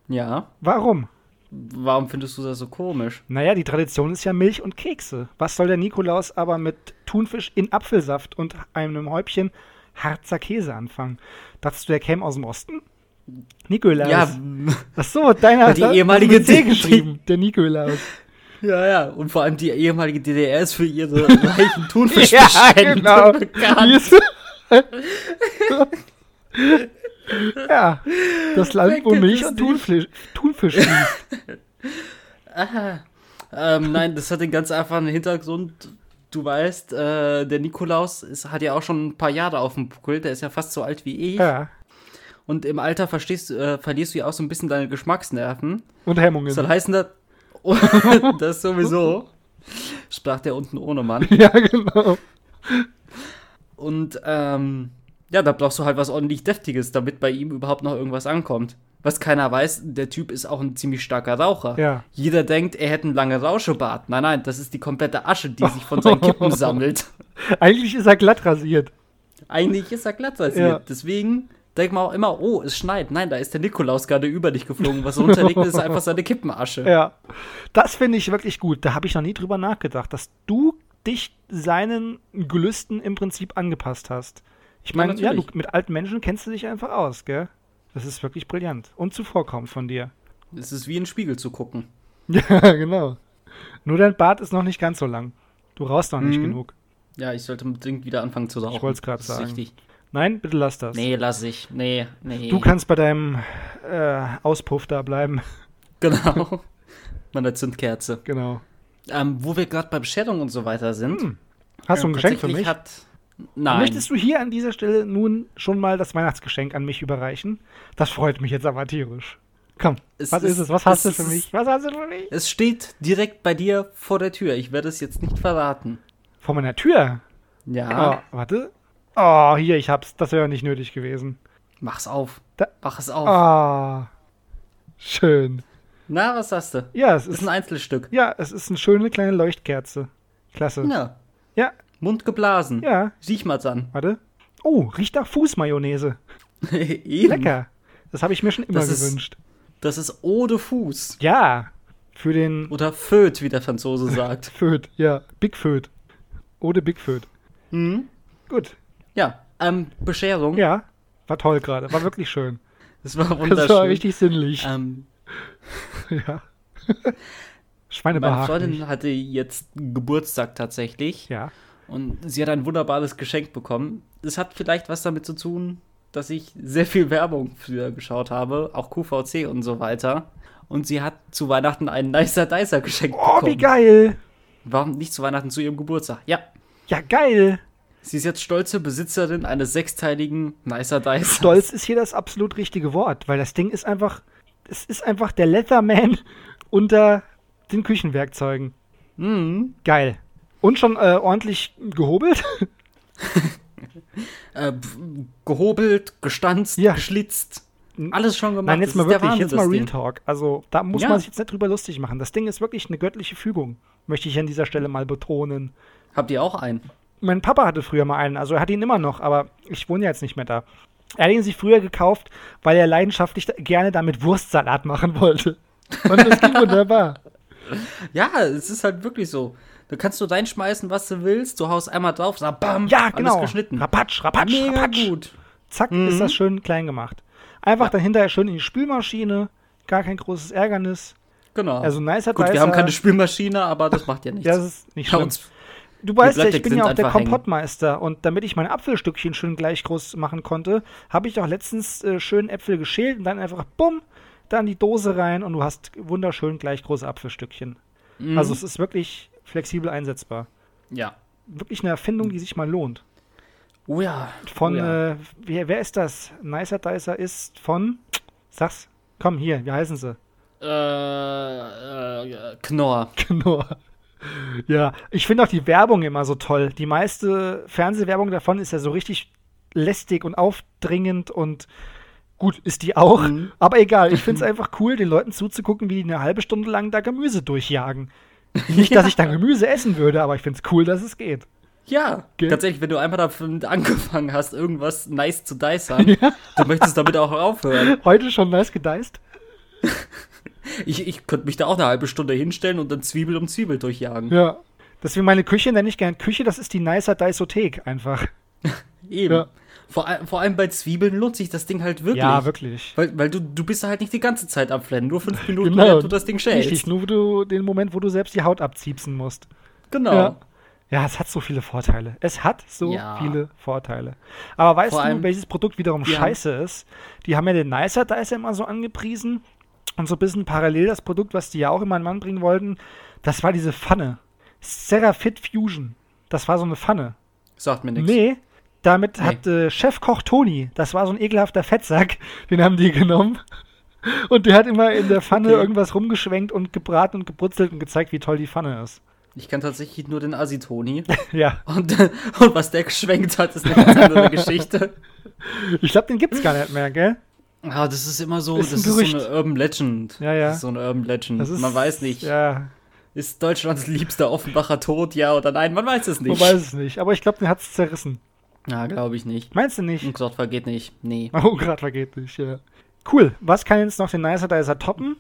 Ja. Warum? Warum findest du das so komisch? Naja, die Tradition ist ja Milch und Kekse. Was soll der Nikolaus aber mit Thunfisch in Apfelsaft und einem Häubchen Harzer Käse anfangen. Dachtest du, der käme aus dem Osten? Nikolaus. Ja, Ach so, deiner die ehemalige D geschrieben, der Nikolaus. ja, ja. Und vor allem die ehemalige DDR ist für ihre reichen [laughs] Thunfischbestände genau. bekannt. [laughs] [laughs] Ja, das Land, wo Milch und? Thunfisch, Thunfisch [laughs] fließt. Aha. Ähm, nein, das hat den ganz einfachen Hintergrund. Du weißt, äh, der Nikolaus ist, hat ja auch schon ein paar Jahre auf dem Buckel. Der ist ja fast so alt wie ich. Ja, Und im Alter äh, verlierst du ja auch so ein bisschen deine Geschmacksnerven. und Hemmungen. Soll heißen, dass. [laughs] das sowieso. Sprach der unten ohne Mann. Ja, genau. Und ähm, ja, da brauchst du halt was ordentlich Deftiges, damit bei ihm überhaupt noch irgendwas ankommt. Was keiner weiß, der Typ ist auch ein ziemlich starker Raucher. Ja. Jeder denkt, er hätte einen langen Rauschebart. Nein, nein, das ist die komplette Asche, die sich von seinen Kippen [laughs] sammelt. Eigentlich ist er glatt rasiert. Eigentlich ist er glatt rasiert. Ja. Deswegen denkt man auch immer, oh, es schneit. Nein, da ist der Nikolaus gerade über dich geflogen. Was runterliegt, ist einfach seine Kippenasche. Ja. Das finde ich wirklich gut. Da habe ich noch nie drüber nachgedacht, dass du dich seinen Gelüsten im Prinzip angepasst hast. Ich meine, ja, du, natürlich. mit alten Menschen kennst du dich einfach aus, gell? Das ist wirklich brillant und zuvorkommend von dir. Es ist wie in den Spiegel zu gucken. [laughs] Ja, genau. Nur dein Bart ist noch nicht ganz so lang. Du rauchst noch nicht Mhm. genug. Ja, ich sollte dringend wieder anfangen zu rauchen. wollt's grad Das ist sagen. Wichtig. Nein, bitte lass das. Nee, lass ich. Nee, nee. Du kannst bei deinem äh, Auspuff da bleiben. [laughs] Genau. Meine Zündkerze. Genau. Ähm, wo wir gerade bei Bescherung und so weiter sind. Hm. Hast du ein ähm, Geschenk für mich? Hat, nein. Möchtest du hier an dieser Stelle nun schon mal das Weihnachtsgeschenk an mich überreichen? Das freut mich jetzt aber tierisch. Komm, Es was ist- ist es? Was hast du für mich? Was hast du für mich? es steht direkt bei dir vor der Tür. Ich werde es jetzt nicht verraten. Vor meiner Tür. Ja, Oh, warte. Oh, hier, ich hab's. Das wäre nicht nötig gewesen. mach's auf. Da- Mach es auf. Ah. Schön. Na, was hast du? Ja, es ist ist, ein Einzelstück. ja, es ist eine schöne kleine Leuchtkerze. Klasse. Ja. Ja, Mund geblasen. ja. Riech mal dran. Warte. Oh, riecht nach Fußmayonnaise. [laughs] Lecker. Das habe ich mir schon immer Das ist- gewünscht. Das ist Eau de Fuß. Ja. Für den Oder Föt, wie der Franzose [laughs] sagt. Föt, ja. Big Föt. Ode Big Föt. mhm. Gut. Ja, ähm, Bescherung. Ja. War toll gerade. War wirklich schön. Das war Das wunderschön. war richtig sinnlich. ähm, [laughs] Ja. meine Schweinebehaglich. Freundin hatte jetzt Geburtstag tatsächlich. Ja. Und sie hat ein wunderbares Geschenk bekommen. Es hat vielleicht was damit zu tun, dass ich sehr viel Werbung früher geschaut habe, auch QVC und so weiter. Und sie hat zu Weihnachten ein Nicer Dicer geschenkt Oh, bekommen. wie geil. Warum nicht zu Weihnachten zu ihrem Geburtstag? Ja. Ja, geil. Sie ist jetzt stolze Besitzerin eines sechsteiligen Nicer Dicer. Stolz ist hier das absolut richtige Wort, weil das Ding ist einfach, es ist einfach der Leatherman [laughs] unter den Küchenwerkzeugen. Mhm. Geil. Und schon äh, ordentlich gehobelt? [laughs] Äh, gehobelt, gestanzt, Ja. geschlitzt. Alles schon gemacht. Nein, jetzt Das mal wirklich, Wahnsinn, jetzt mal Real Ding. Talk. Also, da muss Ja. man sich jetzt nicht drüber lustig machen. Das Ding ist wirklich eine göttliche Fügung. Möchte ich an dieser Stelle mal betonen. Habt ihr auch einen? Mein Papa hatte früher mal einen, also er hat ihn immer noch, aber ich wohne ja jetzt nicht mehr da. Er hat ihn sich früher gekauft, weil er leidenschaftlich gerne damit Wurstsalat machen wollte. Und das ging [laughs] wunderbar. Ja, es ist halt wirklich so. Da kannst du reinschmeißen, was du willst. Du haust einmal drauf, sag bam, Ja, genau. alles geschnitten. Rapatsch, rapatsch, Mega rapatsch. gut. Zack, Mhm. ist das schön klein gemacht. Einfach Ja. dann hinterher schön in die Spülmaschine. Gar kein großes Ärgernis. Genau. Also nicer gut, wir haben keine Spülmaschine, aber das macht ja [laughs] nichts. Das ist nicht schlimm. Du weißt ja, ich bin ja auch der einfach hängen. Kompottmeister und damit ich meine Apfelstückchen schön gleich groß machen konnte, habe ich auch letztens äh, schön Äpfel geschält und dann einfach bumm, da in die Dose rein und du hast wunderschön gleich große Apfelstückchen. Mhm. Also es ist wirklich flexibel einsetzbar. ja. Wirklich eine Erfindung, die sich mal lohnt. Oh ja. Von, oh ja. äh, wer, wer ist das? Nicer Dicer ist von, sag's, komm hier, wie heißen sie? äh, äh, Knorr. [laughs] Genau. Ja, ich finde auch die Werbung immer so toll. Die meiste Fernsehwerbung davon ist ja so richtig lästig und aufdringend und gut ist die auch. Mhm. Aber egal, ich finde es [laughs] einfach cool, den Leuten zuzugucken, wie die eine halbe Stunde lang da Gemüse durchjagen. Nicht, dass ich da [laughs] Gemüse essen würde, aber ich finde es cool, dass es geht. Ja, ganz ehrlich, wenn du einmal damit angefangen hast, irgendwas nice zu dicern, [laughs] du möchtest damit auch aufhören. Heute schon nice gedeist. [laughs] Ich, ich könnte mich da auch eine halbe Stunde hinstellen und dann Zwiebel um Zwiebel durchjagen. Ja. Deswegen meine Küche nenne ich gern Küche, das ist die nicer Deisothek einfach. Eben. Ja. Vor, vor allem bei Zwiebeln lohnt sich das Ding halt wirklich. Ja, wirklich. Weil, weil du, du bist halt nicht die ganze Zeit am Flennen, nur fünf Minuten, genau. während du das Ding schälst. Richtig, nur du, den Moment, wo du selbst die Haut abziepsen musst. Genau. Ja. ja. es hat so viele Vorteile. Es hat so ja. viele Vorteile. Aber weißt Vor du, welches Produkt wiederum ja. scheiße ist? Die haben ja den Nicer Dicer immer so angepriesen. Und so ein bisschen parallel das Produkt, was die ja auch immer in Mann bringen wollten, das war diese Pfanne. Serafit Fusion. Das war so eine Pfanne. Sagt mir nichts. Nee, damit hat äh, Chefkoch Toni, das war so ein ekelhafter Fettsack, [laughs] den haben die genommen. Und der hat immer in der Pfanne okay. irgendwas rumgeschwenkt und gebraten und gebrutzelt und gezeigt, wie toll die Pfanne ist. Ich kann tatsächlich nur den Asitoni. [laughs] ja. Und, und was der geschwenkt hat, ist eine ganz andere [laughs] Geschichte. Ich glaube, den gibt es gar nicht mehr, gell? Ja, das ist immer so, ist das ist so eine Urban Legend. Ja, ja. Das ist so eine Urban Legend. Ist, Man weiß nicht. Ja. Ist Deutschlands liebster Offenbacher tot, ja oder nein? Man weiß es nicht. Man weiß es nicht, aber ich glaube, den hat es zerrissen. Ja, glaube ich nicht. Meinst du nicht? Und gerade vergeht nicht. Nee. [laughs] Oh, gerade vergeht nicht, ja. Cool. Was kann jetzt noch den Nicer Dicer toppen?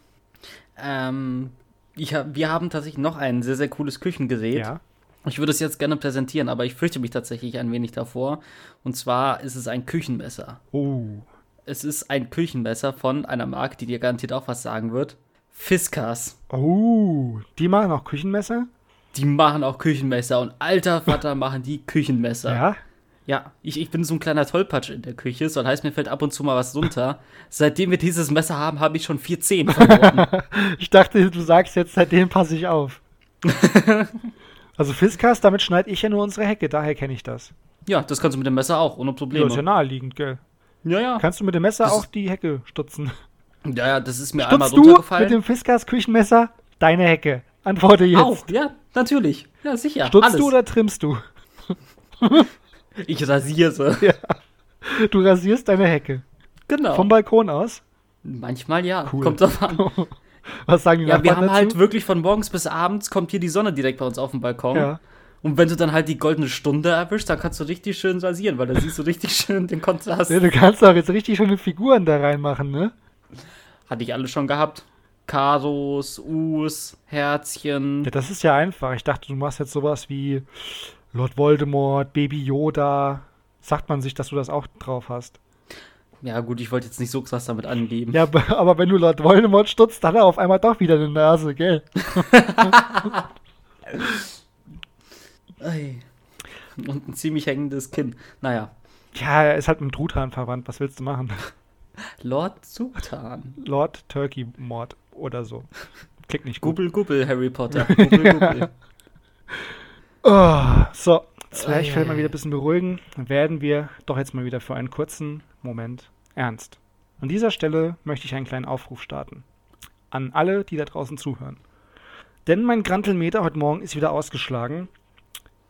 Ähm, ich wir haben tatsächlich noch ein sehr, sehr cooles Küchengerät. Ja. Ich würde es jetzt gerne präsentieren, aber ich fürchte mich tatsächlich ein wenig davor. Und zwar ist es ein Küchenmesser. Oh. Es ist ein Küchenmesser von einer Marke, die dir garantiert auch was sagen wird. Fiskas. Oh, die machen auch Küchenmesser? Die machen auch Küchenmesser und alter Vater [laughs] machen die Küchenmesser. Ja? Ja, ich, ich bin so ein kleiner Tollpatsch in der Küche, so heißt, mir fällt ab und zu mal was runter. Seitdem wir dieses Messer haben, habe ich schon vier Zehen verloren. [laughs] ich dachte, du sagst jetzt, seitdem passe ich auf. [laughs] also Fiskas, damit schneide ich ja nur unsere Hecke, daher kenne ich das. Ja, das kannst du mit dem Messer auch, ohne Probleme. Ja, ist ja naheliegend, gell? Ja, ja. Kannst du mit dem Messer das auch die Hecke stutzen? Ja, ja, das ist mir Stutzt einmal runtergefallen. du mit dem Fiskas Küchenmesser deine Hecke? Antworte jetzt. Auch, ja, natürlich. Ja, sicher. Stutzt Alles. du oder trimmst du? [laughs] Ich rasiere sie. [laughs] Ja. Du rasierst deine Hecke. Genau. Vom Balkon aus? Manchmal ja. Cool. Kommt drauf an. [laughs] Was sagen die Ja, wir haben dazu? halt wirklich von morgens bis abends kommt hier die Sonne direkt bei uns auf dem Balkon. Ja. Und wenn du dann halt die goldene Stunde erwischst, dann kannst du richtig schön rasieren, weil da siehst du richtig [laughs] schön den Kontrast. Ja, du kannst auch jetzt richtig schöne Figuren da reinmachen, ne? Hatte ich alles schon gehabt. Karos, Us, Herzchen. Ja, das ist ja einfach. Ich dachte, du machst jetzt sowas wie Lord Voldemort, Baby Yoda. Sagt man sich, dass du das auch drauf hast? Ja, gut, ich wollte jetzt nicht so krass damit angeben. Ja, aber wenn du Lord Voldemort stutzt, dann hat er auf einmal doch wieder eine Nase, gell? Und ein ziemlich hängendes Kinn. Naja. Ja, er ist halt mit Truthahn verwandt. Was willst du machen? Lord Zutan. Lord Turkey Mord oder so. Klingt nicht gut. Gubbel, gubbel, Harry Potter. [laughs] Gubbel, gubbel. Oh, so, Zwerchfell oh, mal wieder ein bisschen beruhigen. Dann werden wir doch jetzt mal wieder für einen kurzen Moment ernst. An dieser Stelle möchte ich einen kleinen Aufruf starten. An alle, die da draußen zuhören. Denn mein Grantelmeter heute Morgen ist wieder ausgeschlagen.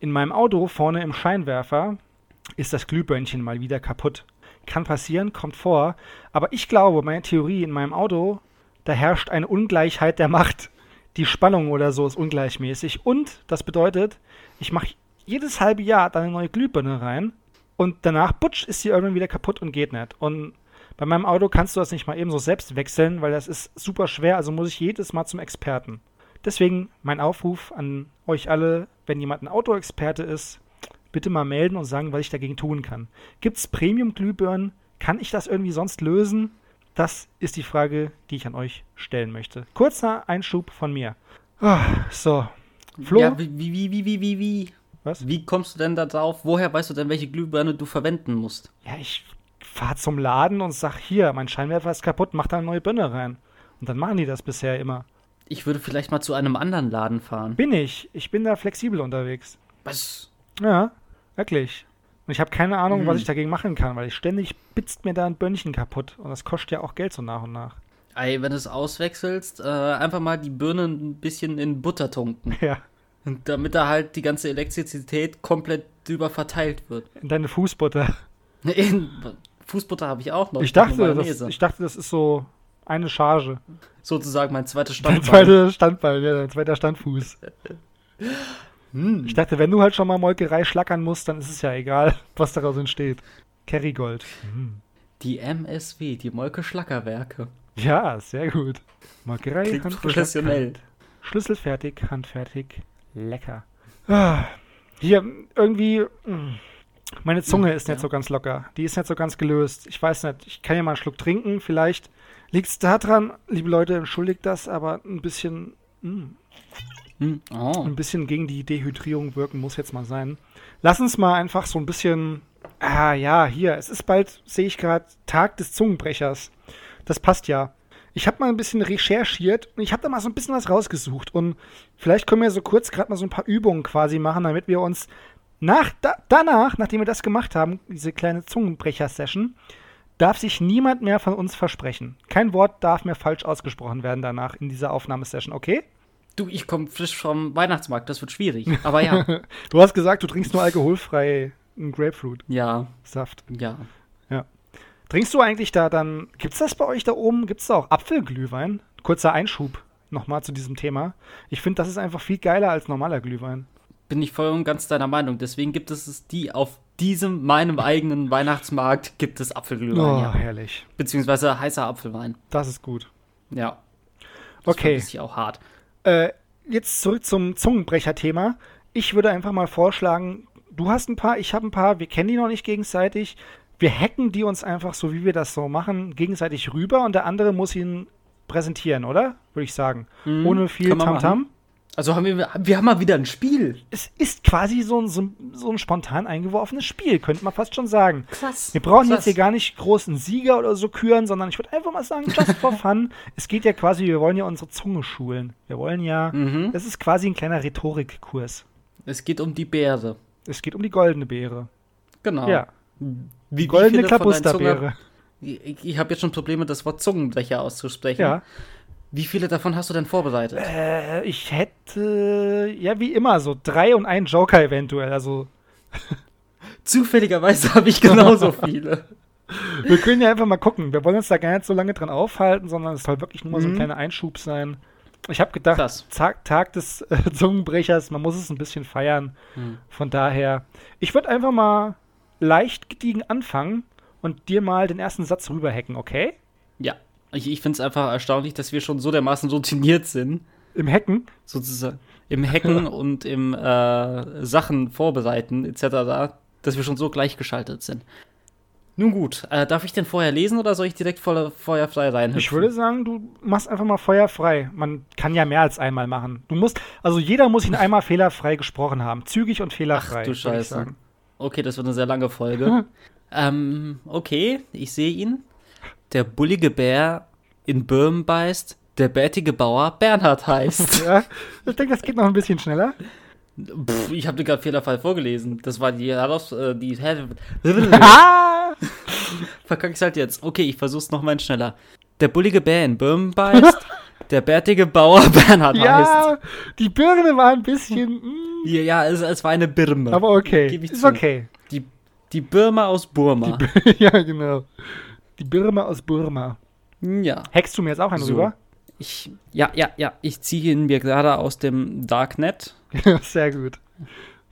In meinem Auto vorne im Scheinwerfer ist das Glühbirnchen mal wieder kaputt. Kann passieren, kommt vor. Aber ich glaube, meine Theorie in meinem Auto, da herrscht eine Ungleichheit der Macht. Die Spannung oder so ist ungleichmäßig. Und das bedeutet, ich mache jedes halbe Jahr da eine neue Glühbirne rein und danach, butsch, ist sie irgendwann wieder kaputt und geht nicht. Und bei meinem Auto kannst du das nicht mal eben so selbst wechseln, weil das ist super schwer, also muss ich jedes Mal zum Experten. Deswegen mein Aufruf an euch alle, wenn jemand ein Autoexperte ist, bitte mal melden und sagen, was ich dagegen tun kann. Gibt es Premium-Glühbirnen? Kann ich das irgendwie sonst lösen? Das ist die Frage, die ich an euch stellen möchte. Kurzer Einschub von mir. Oh, so, Flo? Ja, wie, wie, wie, wie, wie, wie? Was? Wie kommst du denn da drauf? Woher weißt du denn, welche Glühbirne du verwenden musst? Ja, ich fahr zum Laden und sag, hier, mein Scheinwerfer ist kaputt, mach da eine neue Birne rein. Und dann machen die das bisher immer. Ich würde vielleicht mal zu einem anderen Laden fahren. Bin ich. Ich bin da flexibel unterwegs. Was? Ja, wirklich. Und ich habe keine Ahnung, Mhm. was ich dagegen machen kann, weil ich ständig bitzt mir da ein Bönnchen kaputt. Und das kostet ja auch Geld so nach und nach. Ey, wenn du es auswechselst, äh, einfach mal die Birne ein bisschen in Butter tunken. Ja. Und damit da halt die ganze Elektrizität komplett drüber verteilt wird. In deine Fußbutter. [laughs] In, Fußbutter habe ich auch noch. Ich dachte, das, ich dachte, das ist so eine Charge. Sozusagen mein zweites Dein Standbein. zweiter Standbein, ja, dein zweiter Standfuß. Hm. Ich dachte, wenn du halt schon mal Molkerei schlackern musst, dann ist es ja egal, was daraus entsteht. Kerrygold. Hm. Die MSW, die Molke Schlackerwerke. Ja, sehr gut. Molkerei, Klingt professionell. Hand. Schlüsselfertig, handfertig, lecker. Ah, hier, irgendwie, mh, Meine Zunge ist nicht so ganz locker. Die ist nicht so ganz gelöst. Ich weiß nicht, ich kann ja mal einen Schluck trinken. Vielleicht liegt es daran, liebe Leute, entschuldigt das, aber ein bisschen, mh, Hm. Oh. ein bisschen gegen die Dehydrierung wirken muss jetzt mal sein. Lass uns mal einfach so ein bisschen, ah ja, hier, es ist bald, sehe ich gerade, Tag des Zungenbrechers. Das passt ja. Ich habe mal ein bisschen recherchiert und ich habe da mal so ein bisschen was rausgesucht und vielleicht können wir so kurz gerade mal so ein paar Übungen quasi machen, damit wir uns nach, da, danach, nachdem wir das gemacht haben, diese kleine Zungenbrecher-Session, darf sich niemand mehr von uns versprechen. Kein Wort darf mehr falsch ausgesprochen werden danach in dieser Aufnahmesession, okay? Du, ich komme frisch vom Weihnachtsmarkt, das wird schwierig. Aber ja. [laughs] Du hast gesagt, du trinkst nur alkoholfrei Grapefruit-Saft. ja, ja. Trinkst du eigentlich da dann, gibt's das bei euch da oben, gibt's da auch Apfelglühwein? Kurzer Einschub nochmal zu diesem Thema. Ich finde, das ist einfach viel geiler als normaler Glühwein. Bin ich voll und ganz deiner Meinung. Deswegen gibt es es die auf diesem, meinem eigenen [laughs] Weihnachtsmarkt gibt es Apfelglühwein, Oh, ja. herrlich. Beziehungsweise heißer Apfelwein. Das ist gut. Ja. Das Okay. vermisse ich auch hart. Äh, jetzt zurück zum Zungenbrecher-Thema. Ich würde einfach mal vorschlagen, du hast ein paar, ich habe ein paar, wir kennen die noch nicht gegenseitig. Wir hacken die uns einfach so, wie wir das so machen, gegenseitig rüber und der andere muss ihn präsentieren, oder? Würde ich sagen. Mhm, Ohne viel Tamtam. Also haben wir, wir haben mal wieder ein Spiel. Es ist quasi so ein, so, so ein spontan eingeworfenes Spiel, könnte man fast schon sagen. Krass. Wir brauchen Krass. jetzt hier gar nicht großen Sieger oder so küren, sondern ich würde einfach mal sagen, just for [laughs] fun. es geht ja quasi, wir wollen ja unsere Zunge schulen. Wir wollen ja, Mhm. das ist quasi ein kleiner Rhetorikkurs. Es geht um die Beere. Es geht um die goldene Beere. Genau. Ja, Wie, goldene Klabusterbeere. Ich, ich habe jetzt schon Probleme, das Wort Zungenbrecher auszusprechen. Ja. Wie viele davon hast du denn vorbereitet? Äh, ich hätte, ja, wie immer, so drei und ein Joker eventuell. Also, [laughs] Zufälligerweise habe ich genauso viele. [laughs] wir können ja einfach mal gucken. Wir wollen uns da gar nicht so lange dran aufhalten, sondern es soll wirklich nur mal so ein Mhm. kleiner Einschub sein. Ich habe gedacht. Tag, Tag des äh, Zungenbrechers, man muss es ein bisschen feiern. Hm. Von daher, ich würde einfach mal leicht gediegen anfangen und dir mal den ersten Satz rüberhacken, okay? Ja. Ich, ich finde es einfach erstaunlich, dass wir schon so dermaßen routiniert sind, Im Hacken. sozusagen. Im Hacken [laughs] und im äh, Sachen vorbereiten, etc., dass wir schon so gleichgeschaltet sind. Nun gut, äh, darf ich denn vorher lesen oder soll ich direkt voller feuerfrei rein? Ich würde sagen, du machst einfach mal feuerfrei. Man kann ja mehr als einmal machen. Du musst, also jeder muss ihn [laughs] einmal fehlerfrei gesprochen haben. Zügig und fehlerfrei. Ach du Scheiße. Okay, das wird eine sehr lange Folge. [laughs] ähm, okay, ich sehe ihn. Der bullige Bär in Böhmen beißt, der bärtige Bauer Bernhard heißt. [laughs] Ja, ich denke, das geht noch ein bisschen schneller. Pff, ich habe dir gerade fehlerfrei vorgelesen. Das war die heraus... Äh, die Ah! [laughs] Verkack ich's halt jetzt. Okay, ich versuch's noch mal schneller. Der bullige Bär in Böhmen beißt, der bärtige Bauer [laughs] Bernhard heißt. ja, die Birne war ein bisschen. mm, Ja, ja es, es war eine Birne. aber okay. Geb ich Ist zu. okay. Die, die Birma aus Burma. [laughs] ja, genau. Die Birne aus Burma. ja. Hackst du mir jetzt auch einen So. rüber? Ich, ja, ja, ja. Ich ziehe ihn mir gerade aus dem Darknet. Ja, Sehr gut.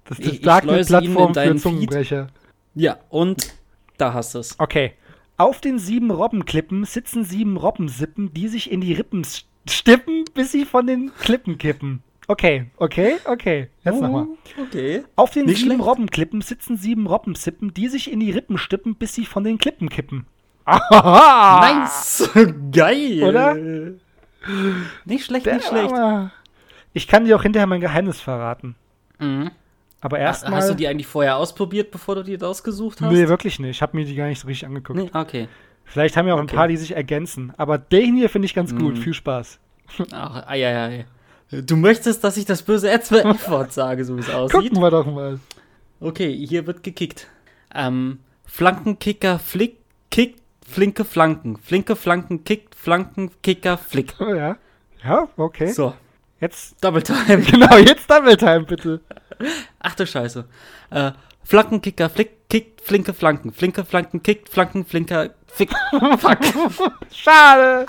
Das ist die Darknet-Plattform für deinen Feed. Zungenbrecher. Ja, und da hast du es. Okay. Auf den sieben Robbenklippen sitzen sieben Robbensippen, die sich in die Rippen stippen, bis sie von den Klippen kippen. Okay, okay, okay. Jetzt nochmal. Okay. Auf den Nicht sieben schlecht. Robbenklippen sitzen sieben Robbensippen, die sich in die Rippen stippen, bis sie von den Klippen kippen. [laughs] Aha! Nice! [laughs] Geil! Oder? Nicht schlecht, Der nicht schlecht. Ich kann dir auch hinterher mein Geheimnis verraten. Mhm. Aber erstmal. hast du die eigentlich vorher ausprobiert, bevor du die ausgesucht hast? Nee, wirklich nicht. Ich habe mir die gar nicht so richtig angeguckt. Nee, okay. Vielleicht haben wir auch Okay. ein paar, die sich ergänzen. Aber den hier finde ich ganz gut. Mhm. Viel Spaß. [laughs] Ach, ei, ei, ei. Du möchtest, dass ich das böse F-Wort sage, so wie es aussieht? Gucken wir doch mal. Okay, hier wird gekickt. Ähm, Flankenkicker flick, kickt, flinke Flanken. Flinke Flanken kickt, Flankenkicker flick. Oh, ja. Ja, okay. So, Jetzt. Double Time. [laughs] Genau, jetzt Double Time, bitte. Ach du Scheiße. Äh, Flankenkicker flick, kickt, flinke Flanken. Flinke Flanken kickt, Flanken, flinker, fick. [laughs] Fuck. Schade.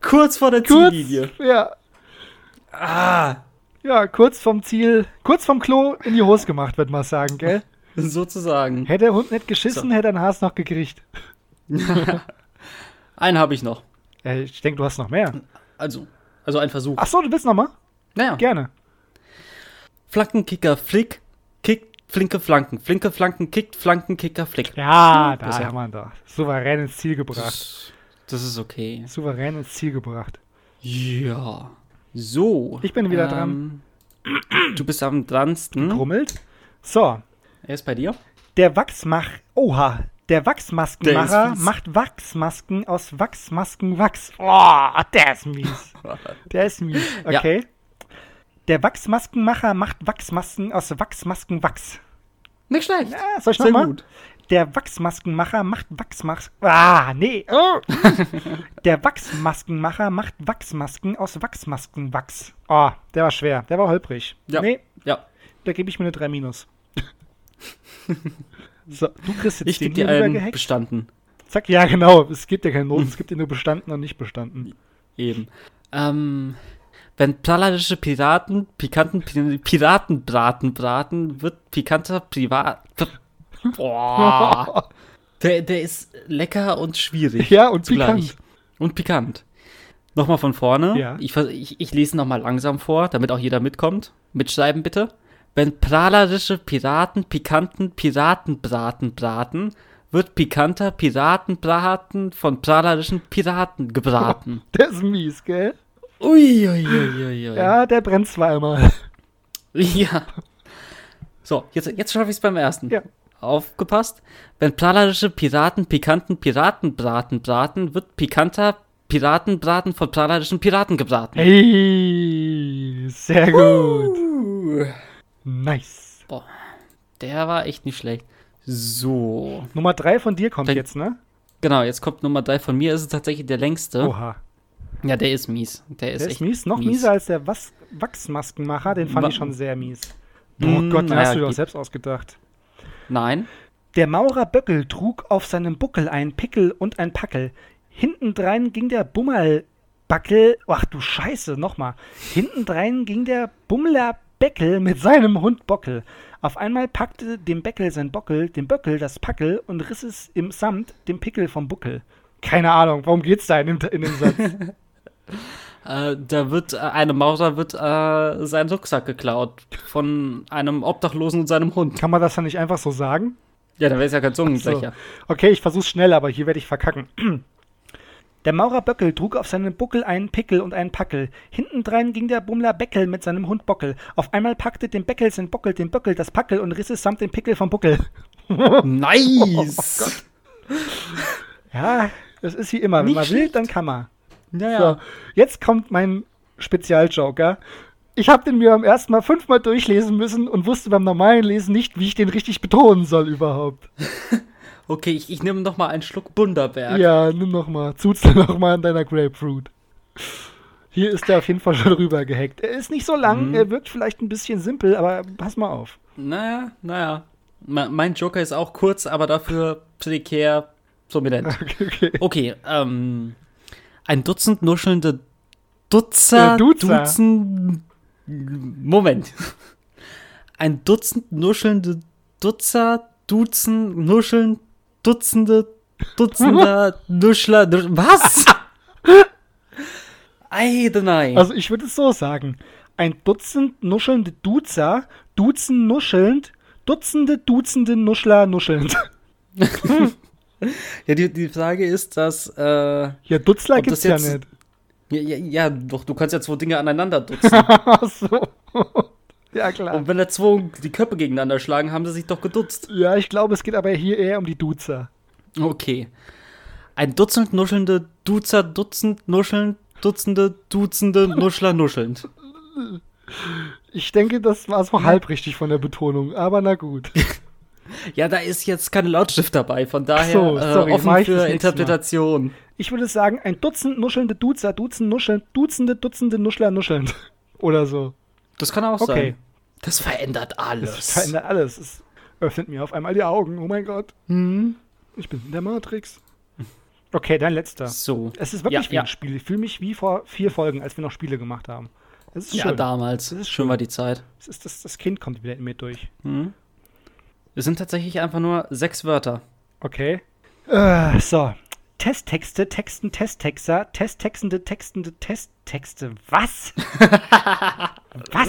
Kurz vor der Kurz. Ziellinie. Ja. Ah, Ja, kurz vom Ziel, kurz vom Klo in die Hose gemacht, würde man sagen, gell? [laughs] sozusagen. Hätte der Hund nicht geschissen, So. hätte ein Haas noch gekriegt. [laughs] Einen habe ich noch. Ja, ich denke, du hast noch mehr. Also, also ein Versuch. Ach so, du willst noch mal? Naja. Gerne. Flankenkicker flick, kickt, flinke Flanken. Flinke Flanken, kickt, Flanken, Kicker, flick. Ja, da haben wir doch. Souverän ins Ziel gebracht. Das, das ist okay. Souverän ins Ziel gebracht. Ja. So. Ich bin wieder dran. Ähm, Du bist am dransten. Grummelt. So, Er ist bei dir. der Wachsmach. Oha. Der Wachsmaskenmacher Der macht Wachsmasken aus Wachsmaskenwachs. Oh, der ist mies. [laughs] Der ist mies. Ja. Der Wachsmaskenmacher macht Wachsmasken aus Wachsmaskenwachs. Nicht schlecht. Ja, soll ich Sehr nochmal? gut. Der Wachsmaskenmacher macht Wachsmasken. Ah, nee. Oh. [laughs] der Wachsmaskenmacher macht Wachsmasken aus Wachsmaskenwachs. Oh, der war schwer. Der war holprig. Ja. Nee, Ja. da gebe ich mir eine 3 minus. [laughs] so, du kriegst jetzt Ich den dir einen bestanden. Zack, ja, genau. Es gibt ja keine Noten. Es gibt ja nur bestanden und nicht bestanden. Eben. Ähm, wenn prallerische Piraten pikanten Pi- Piratenbraten braten, wird pikanter Privat. Boah. Der, der ist lecker und schwierig. Ja, und zugleich. pikant. Und pikant. Nochmal von vorne. Ja. Ich, ich, ich lese nochmal langsam vor, damit auch jeder mitkommt. Mitschreiben bitte. Wenn prahlerische Piraten pikanten Piratenbraten braten, wird pikanter Piratenbraten von prahlerischen Piraten gebraten. [laughs] Der ist mies, gell? Uiuiuiui. Ja. Der brennt zweimal. [laughs] ja. So, jetzt, jetzt schaffe ich es beim ersten. Ja. Aufgepasst. Wenn prahlerische Piraten pikanten Piratenbraten braten, wird pikanter Piratenbraten von prahlerischen Piraten gebraten. Hey, sehr gut. Uh. Nice. Boah, der war echt nicht schlecht. So. Nummer 3 von dir kommt Dann- jetzt, ne? Genau, jetzt kommt Nummer 3 von mir. Ist es tatsächlich der längste. Oha. Ja, der ist mies. Der ist Der echt ist mies. Noch mies. mieser als der Was Wachsmaskenmacher. Den fand Wa- ich schon sehr mies. Oh Mm, Gott, den hast du dir doch geht. selbst ausgedacht. Nein. Der Maurer Böckel trug auf seinem Buckel einen Pickel und ein Packel. Hintendrein ging der Bummerlbackel, ach du Scheiße, nochmal. Hintendrein ging der Bummler Beckel mit seinem Hund Bockel. Auf einmal packte dem Beckel sein Bockel, dem Böckel das Packel und riss es im Samt dem Pickel vom Buckel. Keine Ahnung, warum geht's da in dem, in dem Satz? [laughs] Äh, da wird, äh, eine Maurer wird äh, sein Rucksack geklaut von einem Obdachlosen und seinem Hund. Kann man das dann nicht einfach so sagen? Ja, dann wäre es ja kein Zungenbrecher. Okay, ich versuch's schnell, aber hier werde ich verkacken. [clears throat] Der Maurer Böckel trug auf seinem Buckel einen Pickel und einen Packel. Hintendrein ging der Bummler Beckel mit seinem Hund Bockel. Auf einmal packte dem Beckel sein Bockel dem Böckel das Packel und riss es samt dem Pickel vom Buckel. [laughs] Nice! Ja, das ist wie immer. Wenn Nicht man will, dann kann man. Ja, So, jetzt kommt mein Spezialjoker. Ich habe den mir beim ersten Mal fünfmal durchlesen müssen und wusste beim normalen Lesen nicht, wie ich den richtig betonen soll überhaupt. [laughs] Okay, ich, ich nehme noch mal einen Schluck Bunderberg. Ja, nimm noch mal. Zuzel [laughs] noch mal an deiner Grapefruit. Hier ist er auf jeden Fall schon rüber gehackt. Er ist nicht so lang, Mhm. er wirkt vielleicht ein bisschen simpel, aber pass mal auf. Naja, naja. Me- Mein Joker ist auch kurz, aber dafür prekär prominent. [laughs] Okay, okay. Okay, ähm. Ein Dutzend nuschelnde Dutzer, Äh, Duzer. Dutzend. Moment. Ein Dutzend nuschelnde Dutzer, Dutzend, Nuscheln, Dutzende, Dutzender, [laughs] Nuschler, Nusch was? [laughs] Eidenei. Also ich würde es so sagen. Ein Dutzend nuschelnde Duzer, Duzen nuschelnd, Dutzende, Dutzende Nuschler nuschelnd. [laughs] ja, die, die Frage ist, dass, äh, Ja, Dutzler Ob gibt's das ja nicht. ja, ja, ja, doch, du kannst ja zwei Dinge aneinander dutzen. [laughs] Ach so. [laughs] ja, klar. Und wenn da zwei die Köpfe gegeneinander schlagen, haben sie sich doch gedutzt. Ja, ich glaube, es geht aber hier eher um die Duzer. Okay. Ein Dutzend nuschelnde Duzer, Dutzend nuscheln, Dutzende, Dutzende, Nuschler nuschelnd. Ich denke, das war so halb richtig von der Betonung, aber na gut. [laughs] Ja, da ist jetzt keine Lautschrift dabei, von daher so, sorry, äh, offen für Interpretation. Ich würde sagen, ein Dutzend nuschelnde Duzer, Dutzend nuschelnd, Dutzende, Dutzende Nuschler nuschelnd. [laughs] Oder so. Das kann auch Okay. sein. Das verändert alles. Das verändert alles. Es öffnet mir auf einmal die Augen. Oh mein Gott. Hm. Ich bin in der Matrix. Okay, dein letzter. So. Es ist wirklich Ja, wie ja. ein Spiel. Ich fühle mich wie vor vier Folgen, als wir noch Spiele gemacht haben. Es ist Ja, schön. damals. Das ist schön schön. war die Zeit. Es ist das, das Kind kommt wieder in mir durch. Hm. Es sind tatsächlich einfach nur sechs Wörter. Okay. Äh, so. Testtexte, Texten, Testtexter, Testtextende, Textende, Testtexte. Was? [laughs] Was?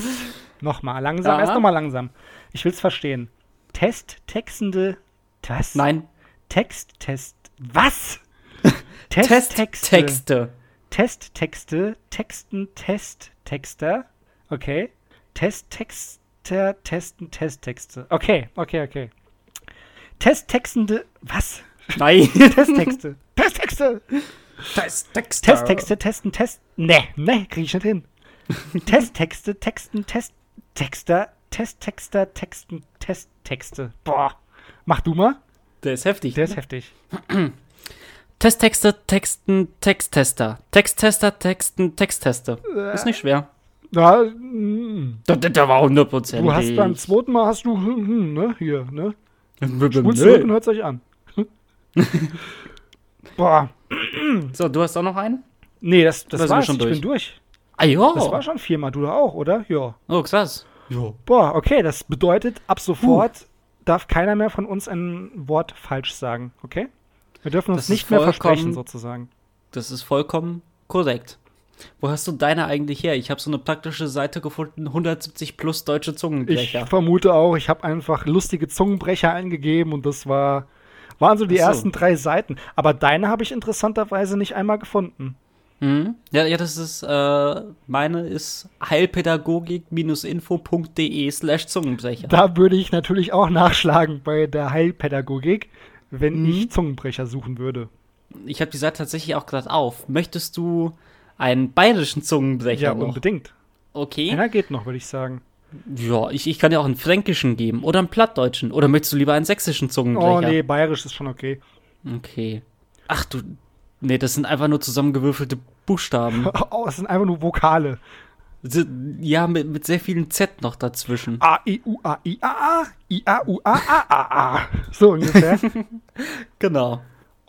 Nochmal, langsam, Ja. erst nochmal langsam. Ich will's verstehen. Testtextende. Das? Nein. Text, Test. Was? [laughs] Testtexte. Texte. Testtexte, Texten, Testtexter. Okay. Testtexter, Testen, Testtexte. Okay, okay, okay. Testtextende. Was? Nein. [laughs] Testtexte. Testtexte. Testtexte. Testtexte, testen, test. Ne, ne, krieg ich nicht hin. Testtexte, Texten, Test, Texter, Testtexter, Texten, Testtexte. Boah. Mach du mal. Der ist heftig. Der ist heftig. Testtexte, Texten, Texttester. Texttester, Texten, Texttester. Ist nicht schwer. Ja, mm, Da, da, da war 100%. du hast beim zweiten Mal hast du, hm, hm, ne, hier, ne? Spult zurück und Nö. hört's euch an. [laughs] Boah. So, du hast auch noch einen? Nee, das, das Da wir war's. schon ich durch. bin durch. Ah, ja. Das war schon viermal. Du auch, oder? Ja. Oh, krass. Ja. Boah, okay, das bedeutet, ab sofort darf keiner mehr von uns ein Wort falsch sagen, okay? Wir dürfen uns Das nicht mehr versprechen, sozusagen. Das ist vollkommen korrekt. Wo hast du deine eigentlich her? Ich habe so eine praktische Seite gefunden, 170 plus deutsche Ich Zungenbrecher. vermute auch, ich habe einfach lustige Zungenbrecher eingegeben und das war, waren so die so. ersten drei Seiten. Aber deine habe ich interessanterweise nicht einmal gefunden. Hm? Ja, ja, das ist, äh, meine ist heilpädagogik-info.de slash Zungenbrecher. Da würde ich natürlich auch nachschlagen bei der Heilpädagogik, wenn Mhm. ich Zungenbrecher suchen würde. Ich habe die Seite tatsächlich auch gerade auf. Möchtest du einen bayerischen Zungenbrecher Ja, noch? unbedingt. Okay. Einer geht noch, würde ich sagen. Ja, ich, ich kann dir auch einen fränkischen geben oder einen plattdeutschen. Oder möchtest du lieber einen sächsischen Zungenbrecher? Oh nee, bayerisch ist schon okay. Okay. Ach du. Nee, das sind einfach nur zusammengewürfelte Buchstaben. [laughs] Oh, es sind einfach nur Vokale. Ja, mit, mit sehr vielen Z noch dazwischen. A, I, U, A, I, A, A, I, A, U, A, A, A, A. So ungefähr. [laughs] Genau.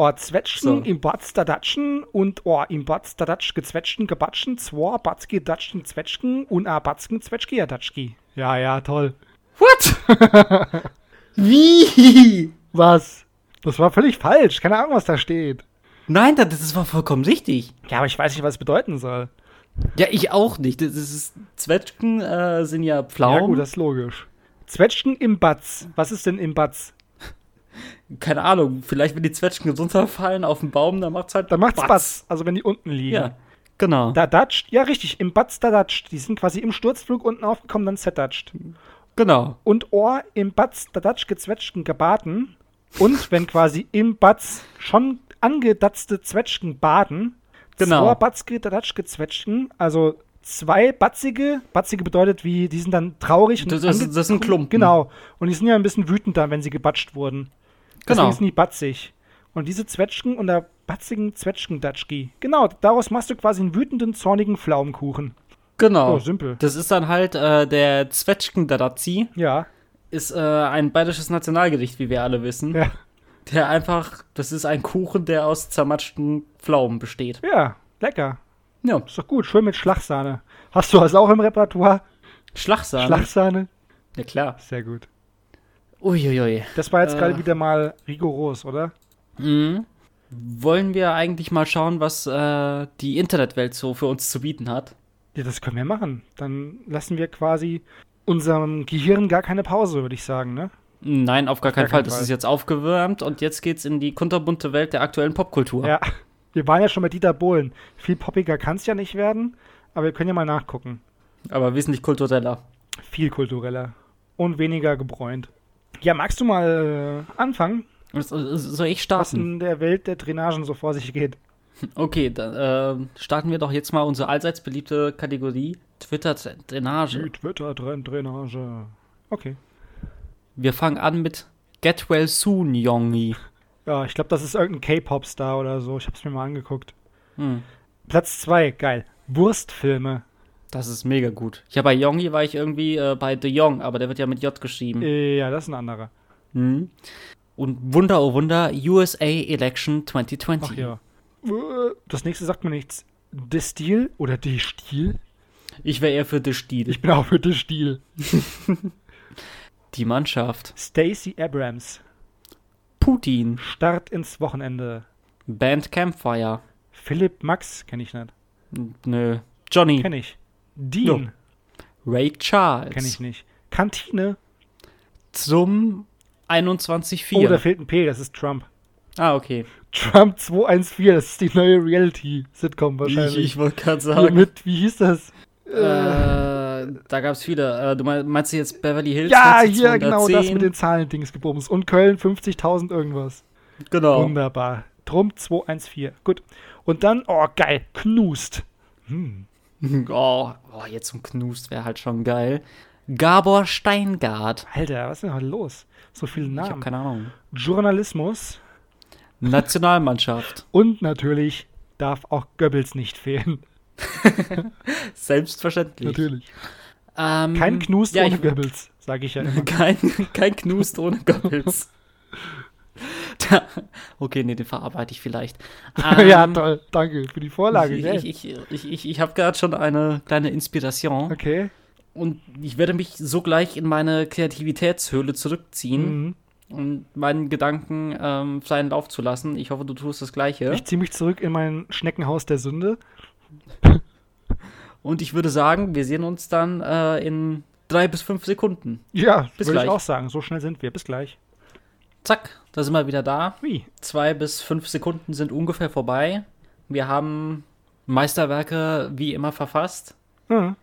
Oh, Zwetschgen So. im Batz da Datschen und oh, im Batz da Datsch gezwetschgen gebatschen, zwar Batzki Datschen Zwetschgen und a Batzken Zwetschki ja Datschki. Ja, ja, toll. What? [laughs] Wie? Was? Das war völlig falsch. Keine Ahnung, was da steht. Nein, das, das war vollkommen richtig. Ja, aber ich weiß nicht, was es bedeuten soll. Ja, ich auch nicht. Das ist, Zwetschgen äh, sind ja Pflaumen. Ja, gut, das ist logisch. Zwetschgen im Batz. Was ist denn im Batz? Keine Ahnung. Vielleicht, wenn die Zwetschgen runterfallen auf den Baum, dann macht's halt Da macht's Batz. Batz. Also wenn die unten liegen. Ja, genau. Da datscht, ja richtig, im Batz da datscht. Die sind quasi im Sturzflug unten aufgekommen, dann zerdatscht. genau. Und Ohr im Batz da datsch gezwetschgen gebaden. Und wenn quasi im Batz schon angedatzte Zwetschgen baden, Genau. zwei Batzge da datsch gezwetschgen, also zwei batzige, batzige bedeutet wie, die sind dann traurig. und Das, ange- das sind Klumpen. Genau. Und die sind ja ein bisschen wütend dann, wenn sie gebatscht wurden. Deswegen Genau. sind die batzig. Und diese Zwetschgen und der batzigen Zwetschgendatschki. Genau, daraus machst du quasi einen wütenden, zornigen Pflaumenkuchen. Genau. Oh, simpel. Das ist dann halt äh, der Zwetschgen-Dadazi. Ja, Ist äh, ein bayerisches Nationalgericht, wie wir alle wissen. ja, Der einfach, das ist ein Kuchen, der aus zermatschten Pflaumen besteht. ja, lecker. Ja. Ist doch gut, schön mit Schlagsahne. Hast du das auch im Repertoire? Schlagsahne. Schlagsahne? Ja, klar. Sehr gut. Uiuiui. Das war jetzt Äh. gerade wieder mal rigoros, oder? Mhm. Wollen wir eigentlich mal schauen, was äh, die Internetwelt so für uns zu bieten hat? Ja, das können wir machen. Dann lassen wir quasi unserem Gehirn gar keine Pause, würde ich sagen, ne? Nein, auf gar keinen gar Fall. keinen Das Fall. ist jetzt aufgewärmt und jetzt geht's in die kunterbunte Welt der aktuellen Popkultur. Ja. Wir waren ja schon bei Dieter Bohlen. Viel poppiger kann es ja nicht werden, aber wir können ja mal nachgucken. Aber wesentlich kultureller. Viel kultureller und weniger gebräunt. Ja, magst du mal äh, anfangen, So- Soll ich was starten? in der Welt der Drainagen so vor sich geht? [laughs] Okay, dann äh, starten wir doch jetzt mal unsere allseits beliebte Kategorie Twitter-Drainage. Twitter-Drainage. Okay. Wir fangen an mit Get Well Soon, Yongi. [laughs] Ja, ich glaube, das ist irgendein K-Pop-Star oder so. Ich habe es mir mal angeguckt. Hm, Platz 2, geil. Wurstfilme. Das ist mega gut. Ja, bei Yongi war ich irgendwie äh, bei The Young, aber der wird ja mit J geschrieben. Äh, ja, das ist ein anderer. Hm. Und Wunder, oh Wunder, USA Election 2020. Ach ja. Äh, Das nächste sagt mir nichts. De Stil oder De Stil? Ich wäre eher für The Stil. Ich bin auch für De Stil. Die Mannschaft. Stacey Abrams. Putin. Start ins Wochenende. Band Campfire. Philipp Max, kenne ich nicht. Nö. Johnny. Kenne ich. Dean, Ray Charles. kenne ich nicht. Kantine. Zum 21,4. Oh, da fehlt ein P, das ist Trump. Ah, okay. Trump 214, das ist die neue Reality-Sitcom wahrscheinlich. Ich, ich wollte gerade sagen. Mit, wie hieß das? Äh, da gab es viele. Äh, du meinst du jetzt Beverly Hills? Ja, hier, genau, das mit den Zahlendings gebums. Und Köln 50.000 irgendwas. Genau. Wunderbar. Drum 214. Gut. Und dann, oh, geil, Knust. Hm. [laughs] Oh, oh, jetzt zum Knust wäre halt schon geil. Gabor Steingart. Alter, was ist denn heute los? So viele Namen. Ich hab keine Ahnung. Journalismus. Nationalmannschaft. [laughs] Und natürlich darf auch Goebbels nicht fehlen. [laughs] Selbstverständlich. Natürlich. Ähm, kein Knust ja, ohne Goebbels, sage ich ja immer. Kein, kein Knust ohne Goebbels. [laughs] Okay, nee, den verarbeite ich vielleicht. [laughs] Ähm, ja, toll. Danke für die Vorlage. Ich, ich, ich, ich, ich, ich habe gerade schon eine kleine Inspiration. Okay. Und ich werde mich sogleich in meine Kreativitätshöhle zurückziehen. Mhm und meinen Gedanken ähm, seinen Lauf zu lassen. Ich hoffe, du tust das Gleiche. Ich ziehe mich zurück in mein Schneckenhaus der Sünde. [laughs] und ich würde sagen, wir sehen uns dann äh, in drei bis fünf Sekunden. Ja, bis würde ich auch sagen. So schnell sind wir. Bis gleich. Zack, da sind wir wieder da. Wie? Zwei bis fünf Sekunden sind ungefähr vorbei. Wir haben Meisterwerke wie immer verfasst. Mhm.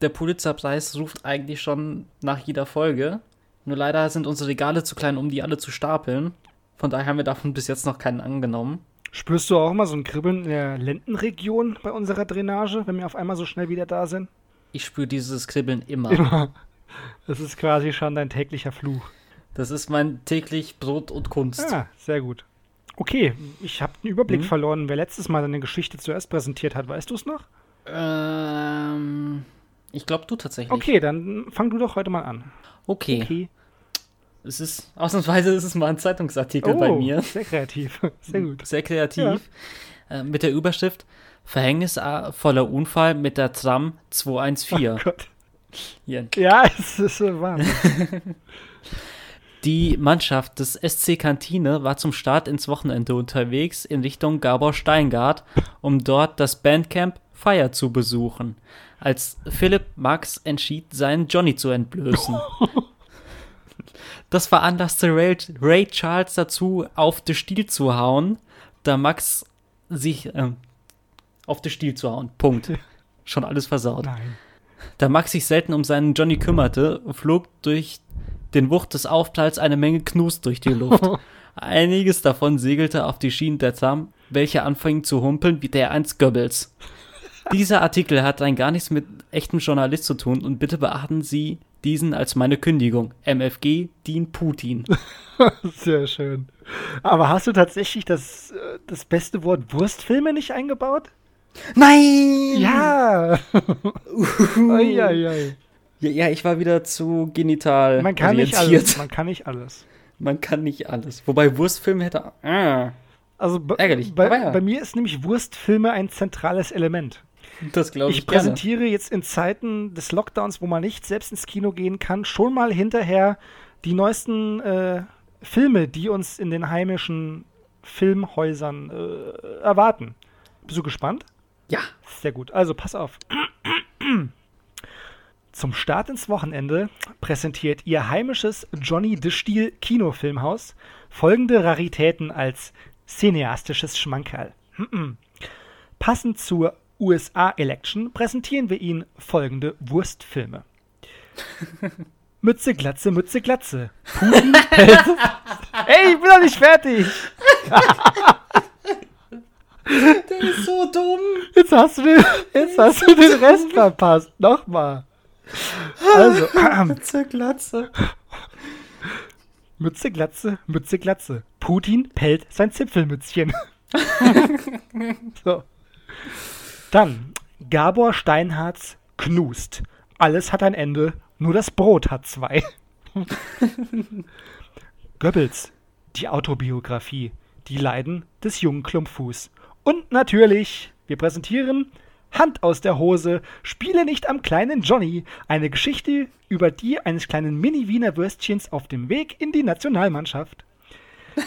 Der Pulitzer-Preis ruft eigentlich schon nach jeder Folge. Nur leider sind unsere Regale zu klein, um die alle zu stapeln. Von daher haben wir davon bis jetzt noch keinen angenommen. Spürst du auch mal so ein Kribbeln in der Lendenregion bei unserer Drainage, wenn wir auf einmal so schnell wieder da sind? Ich spüre dieses Kribbeln immer. Immer. Das ist quasi schon dein täglicher Fluch. Das ist mein täglich Brot und Kunst. Ja, sehr gut. Okay, ich habe den Überblick mhm. verloren, wer letztes Mal seine Geschichte zuerst präsentiert hat. Weißt du es noch? Ähm, ich glaube du tatsächlich. Okay, dann fang du doch heute mal an. Okay. okay. Es ist, ausnahmsweise ist es mal ein Zeitungsartikel oh, bei mir. Sehr kreativ. [laughs] Sehr gut. Sehr kreativ. Ja. Äh, mit der Überschrift Verhängnisvoller Unfall mit der Tram 214. Oh Gott. Ja, [laughs] es ist so warm. [laughs] Die Mannschaft des SC Kantine war zum Start ins Wochenende unterwegs in Richtung Gabor Steingart, um dort das Bandcamp Fire zu besuchen, als Philipp Max entschied, seinen Johnny zu entblößen. [laughs] Das veranlasste Ray, Ray Charles dazu, auf den Stiel zu hauen, da Max sich äh, auf den Stiel zu hauen. Punkt. [laughs] Schon alles versaut. Nein. Da Max sich selten um seinen Johnny kümmerte, flog durch den Wucht des Aufpralls eine Menge Knust durch die Luft. [laughs] Einiges davon segelte auf die Schienen der Tram, welche anfingen zu humpeln wie der eins Goebbels. Dieser Artikel hat rein gar nichts mit echtem Journalist zu tun und bitte beachten Sie diesen als meine Kündigung. MFG, Dean Putin. [laughs] Sehr schön. Aber hast du tatsächlich das, äh, das beste Wort Wurstfilme nicht eingebaut? Nein! Ja! Oi, oi, oi. Ja, ja, ich war wieder zu genital. Man kann nicht alles. Man kann nicht alles. Man kann nicht alles. Wobei Wurstfilme hätte. Ah. Also ärgerlich. Bei, ja. bei, mir ist nämlich Wurstfilme ein zentrales Element. Das glaube ich. Ich präsentiere gerne. jetzt in Zeiten des Lockdowns, wo man nicht selbst ins Kino gehen kann, schon mal hinterher die neuesten äh, Filme, die uns in den heimischen Filmhäusern äh, erwarten. Bist du gespannt? Ja. Sehr gut. Also pass auf. [clears throat] Zum Start ins Wochenende präsentiert ihr heimisches Johnny de Stiel Kinofilmhaus folgende Raritäten als cineastisches Schmankerl. Passend zur USA-Election präsentieren wir Ihnen folgende Wurstfilme. [laughs] Mütze, Glatze, Mütze, Glatze. Putin, [laughs] Ey, ich bin noch nicht fertig! [laughs] Der ist so dumm. Jetzt hast du den, jetzt hast du den Rest verpasst. Nochmal. Also, Mütze, Glatze. Mütze, Glatze, Mütze, Glatze. Putin pellt sein Zipfelmützchen. [laughs] so. Dann Gabor Steinhards Knust. Alles hat ein Ende, nur das Brot hat zwei. [laughs] Goebbels, die Autobiografie, die Leiden des jungen Klumpfuß. Und natürlich, wir präsentieren Hand aus der Hose, spiele nicht am kleinen Johnny. Eine Geschichte über die eines kleinen Mini-Wiener Würstchens auf dem Weg in die Nationalmannschaft.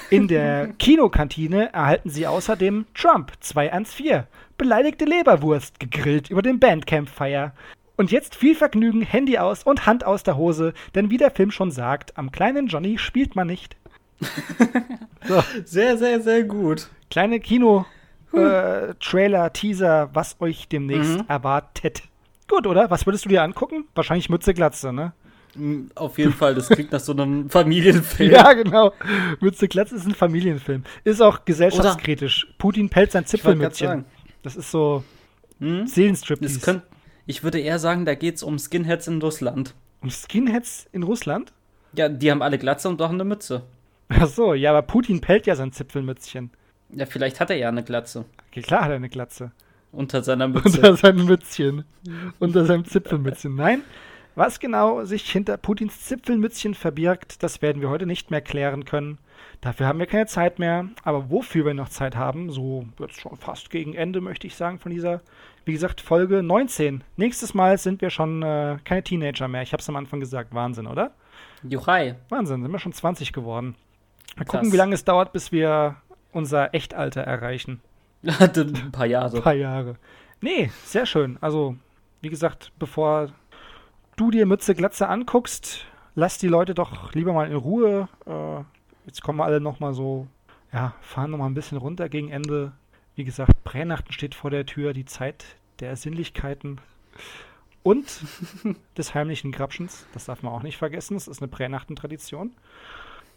In der [laughs] Kinokantine erhalten Sie außerdem Trump 214, beleidigte Leberwurst, gegrillt über den Bandcampfire Und jetzt viel Vergnügen, Handy aus und Hand aus der Hose, denn wie der Film schon sagt, am kleinen Johnny spielt man nicht. [laughs] so. Sehr, sehr, sehr gut. Kleine Kino, äh, Trailer, Teaser, was euch demnächst mhm. erwartet. Gut, oder? Was würdest du dir angucken? Wahrscheinlich Mütze Glatze, ne? Mm, auf jeden Fall, das klingt nach so einem [laughs] Familienfilm. ja, genau. Mütze Glatze ist ein Familienfilm. Ist auch gesellschaftskritisch. Oder Putin pellt sein Zipfelmützchen. Das ist so hm? Seelenstriptease. Ich würde eher sagen, da geht es um Skinheads in Russland. Um Skinheads in Russland? Ja, die haben alle Glatze und doch eine Mütze. Ach so, ja, aber Putin pellt ja sein Zipfelmützchen. Ja, vielleicht hat er ja eine Glatze. Okay, klar hat er eine Glatze. Unter seiner [laughs] Mütze. Unter seinem Mützchen. Unter seinem Zipfelmützchen. Nein, was genau sich hinter Putins Zipfelmützchen verbirgt, das werden wir heute nicht mehr klären können. Dafür haben wir keine Zeit mehr. Aber wofür wir noch Zeit haben, so jetzt schon fast gegen Ende, möchte ich sagen, von dieser, wie gesagt, Folge 19. Nächstes Mal sind wir schon äh, keine Teenager mehr. Ich habe es am Anfang gesagt. Wahnsinn, oder? Juchai. Wahnsinn, sind wir schon 20 geworden. Mal gucken, wie lange es dauert, bis wir unser Echtalter erreichen. [laughs] Ein paar Jahre. Ein paar Jahre. Nee, sehr schön. Also, wie gesagt, bevor du dir Mütze Glatze anguckst, lass die Leute doch lieber mal in Ruhe. Äh, jetzt kommen wir alle noch mal so, ja, fahren noch mal ein bisschen runter gegen Ende. Wie gesagt, Pränachten steht vor der Tür, die Zeit der Sinnlichkeiten und [laughs] des heimlichen Grabschens. Das darf man auch nicht vergessen. Das ist eine Pränachtentradition.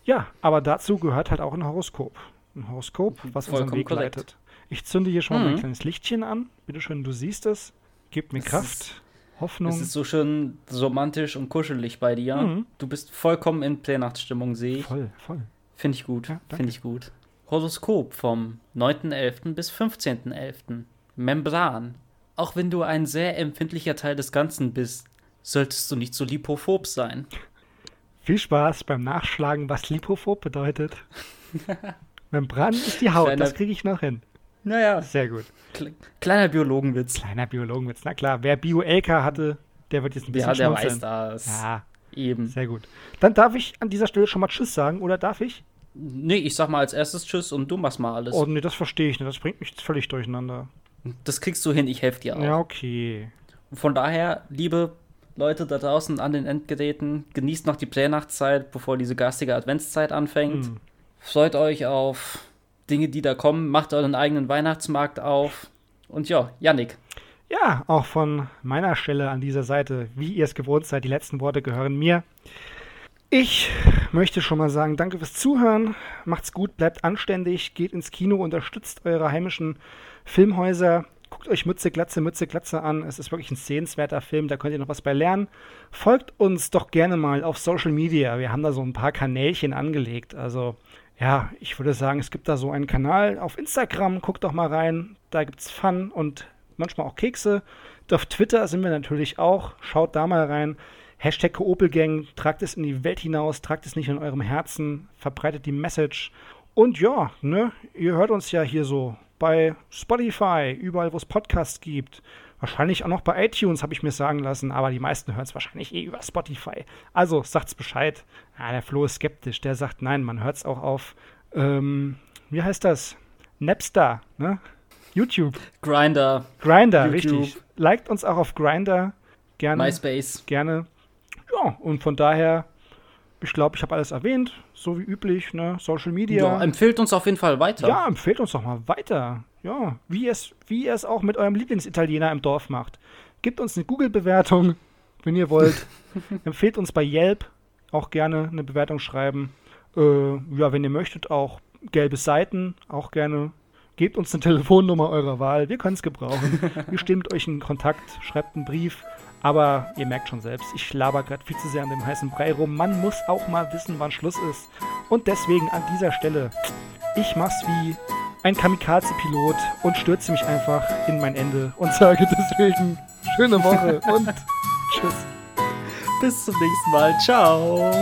Ja, aber dazu gehört halt auch ein Horoskop. Ein Horoskop, was unseren Weg korrekt. leitet. Ich zünde hier schon mhm. mal ein kleines Lichtchen an. Bitte schön, du siehst es. Gib mir das Kraft. Hoffnung. Es ist so schön romantisch und kuschelig bei dir. Mhm. Du bist vollkommen in Plänachtsstimmung, sehe ich. Voll, voll. Finde ich gut. Ja, Finde ich gut. Horoskop vom 9.11. bis 15.11. Membran. Auch wenn du ein sehr empfindlicher Teil des Ganzen bist, solltest du nicht so lipophob sein. Viel Spaß beim Nachschlagen, was lipophob bedeutet. [laughs] Membran ist die Haut, Kleiner, das kriege ich noch hin. Naja. Sehr gut. Kleiner Biologenwitz. Kleiner Biologenwitz, na klar. Wer Bio-LK hatte, der wird jetzt ein bisschen Ja, der weiß das. Ja, eben. Sehr gut. Dann darf ich an dieser Stelle schon mal Tschüss sagen, oder darf ich? Nee, ich sag mal als erstes Tschüss und du machst mal alles. Oh, nee, das verstehe ich nicht. Das bringt mich jetzt völlig durcheinander. Das kriegst du hin, ich helfe dir auch. Ja, okay. Von daher, liebe Leute da draußen an den Endgeräten, genießt noch die Plänachtszeit, bevor diese garstige Adventszeit anfängt. Mm. Freut euch auf Dinge, die da kommen. Macht euren eigenen Weihnachtsmarkt auf. Und ja, Yannick. Ja, auch von meiner Stelle an dieser Seite, wie ihr es gewohnt seid, die letzten Worte gehören mir. Ich möchte schon mal sagen, danke fürs Zuhören. Macht's gut, bleibt anständig, geht ins Kino, unterstützt eure heimischen Filmhäuser. Guckt euch Mütze, Glatze, Mütze, Glatze an. Es ist wirklich ein sehenswerter Film, da könnt ihr noch was bei lernen. Folgt uns doch gerne mal auf Social Media. Wir haben da so ein paar Kanälchen angelegt. Also ja, ich würde sagen, es gibt da so einen Kanal auf Instagram, guckt doch mal rein, da gibt es Fun und manchmal auch Kekse. Auf Twitter sind wir natürlich auch, schaut da mal rein. Hashtag Opelgang, tragt es in die Welt hinaus, tragt es nicht in eurem Herzen, verbreitet die Message. Und ja, ne, ihr hört uns ja hier so bei Spotify, überall wo es Podcasts gibt. Wahrscheinlich auch noch bei iTunes, habe ich mir sagen lassen, aber die meisten hören es wahrscheinlich eh über Spotify. Also sagt's Bescheid. Ja, der Flo ist skeptisch. Der sagt, nein, man hört es auch auf, ähm, wie heißt das? Napster, ne? YouTube. Grinder. Grinder, richtig. Liked uns auch auf Grinder. Gerne. MySpace. Gerne. Ja, und von daher, ich glaube, ich habe alles erwähnt, so wie üblich, ne? Social Media. Ja, empfehlt uns auf jeden Fall weiter. Ja, empfehlt uns doch mal weiter. Ja, wie ihr es, wie ihr es auch mit eurem Lieblingsitaliener im Dorf macht. Gebt uns eine Google-Bewertung, wenn ihr wollt. [laughs] empfehlt uns bei Yelp auch gerne eine Bewertung schreiben. Äh, ja, wenn ihr möchtet, auch gelbe Seiten, auch gerne. Gebt uns eine Telefonnummer eurer Wahl, wir können es gebrauchen. [laughs] wir stehen mit euch in Kontakt, schreibt einen Brief. Aber ihr merkt schon selbst, ich laber gerade viel zu sehr an dem heißen Brei rum. Man muss auch mal wissen, wann Schluss ist. Und deswegen an dieser Stelle, ich mach's wie ein Kamikaze-Pilot und stürze mich einfach in mein Ende und sage [laughs] deswegen schöne Woche und [laughs] tschüss. Bis zum nächsten Mal. Ciao.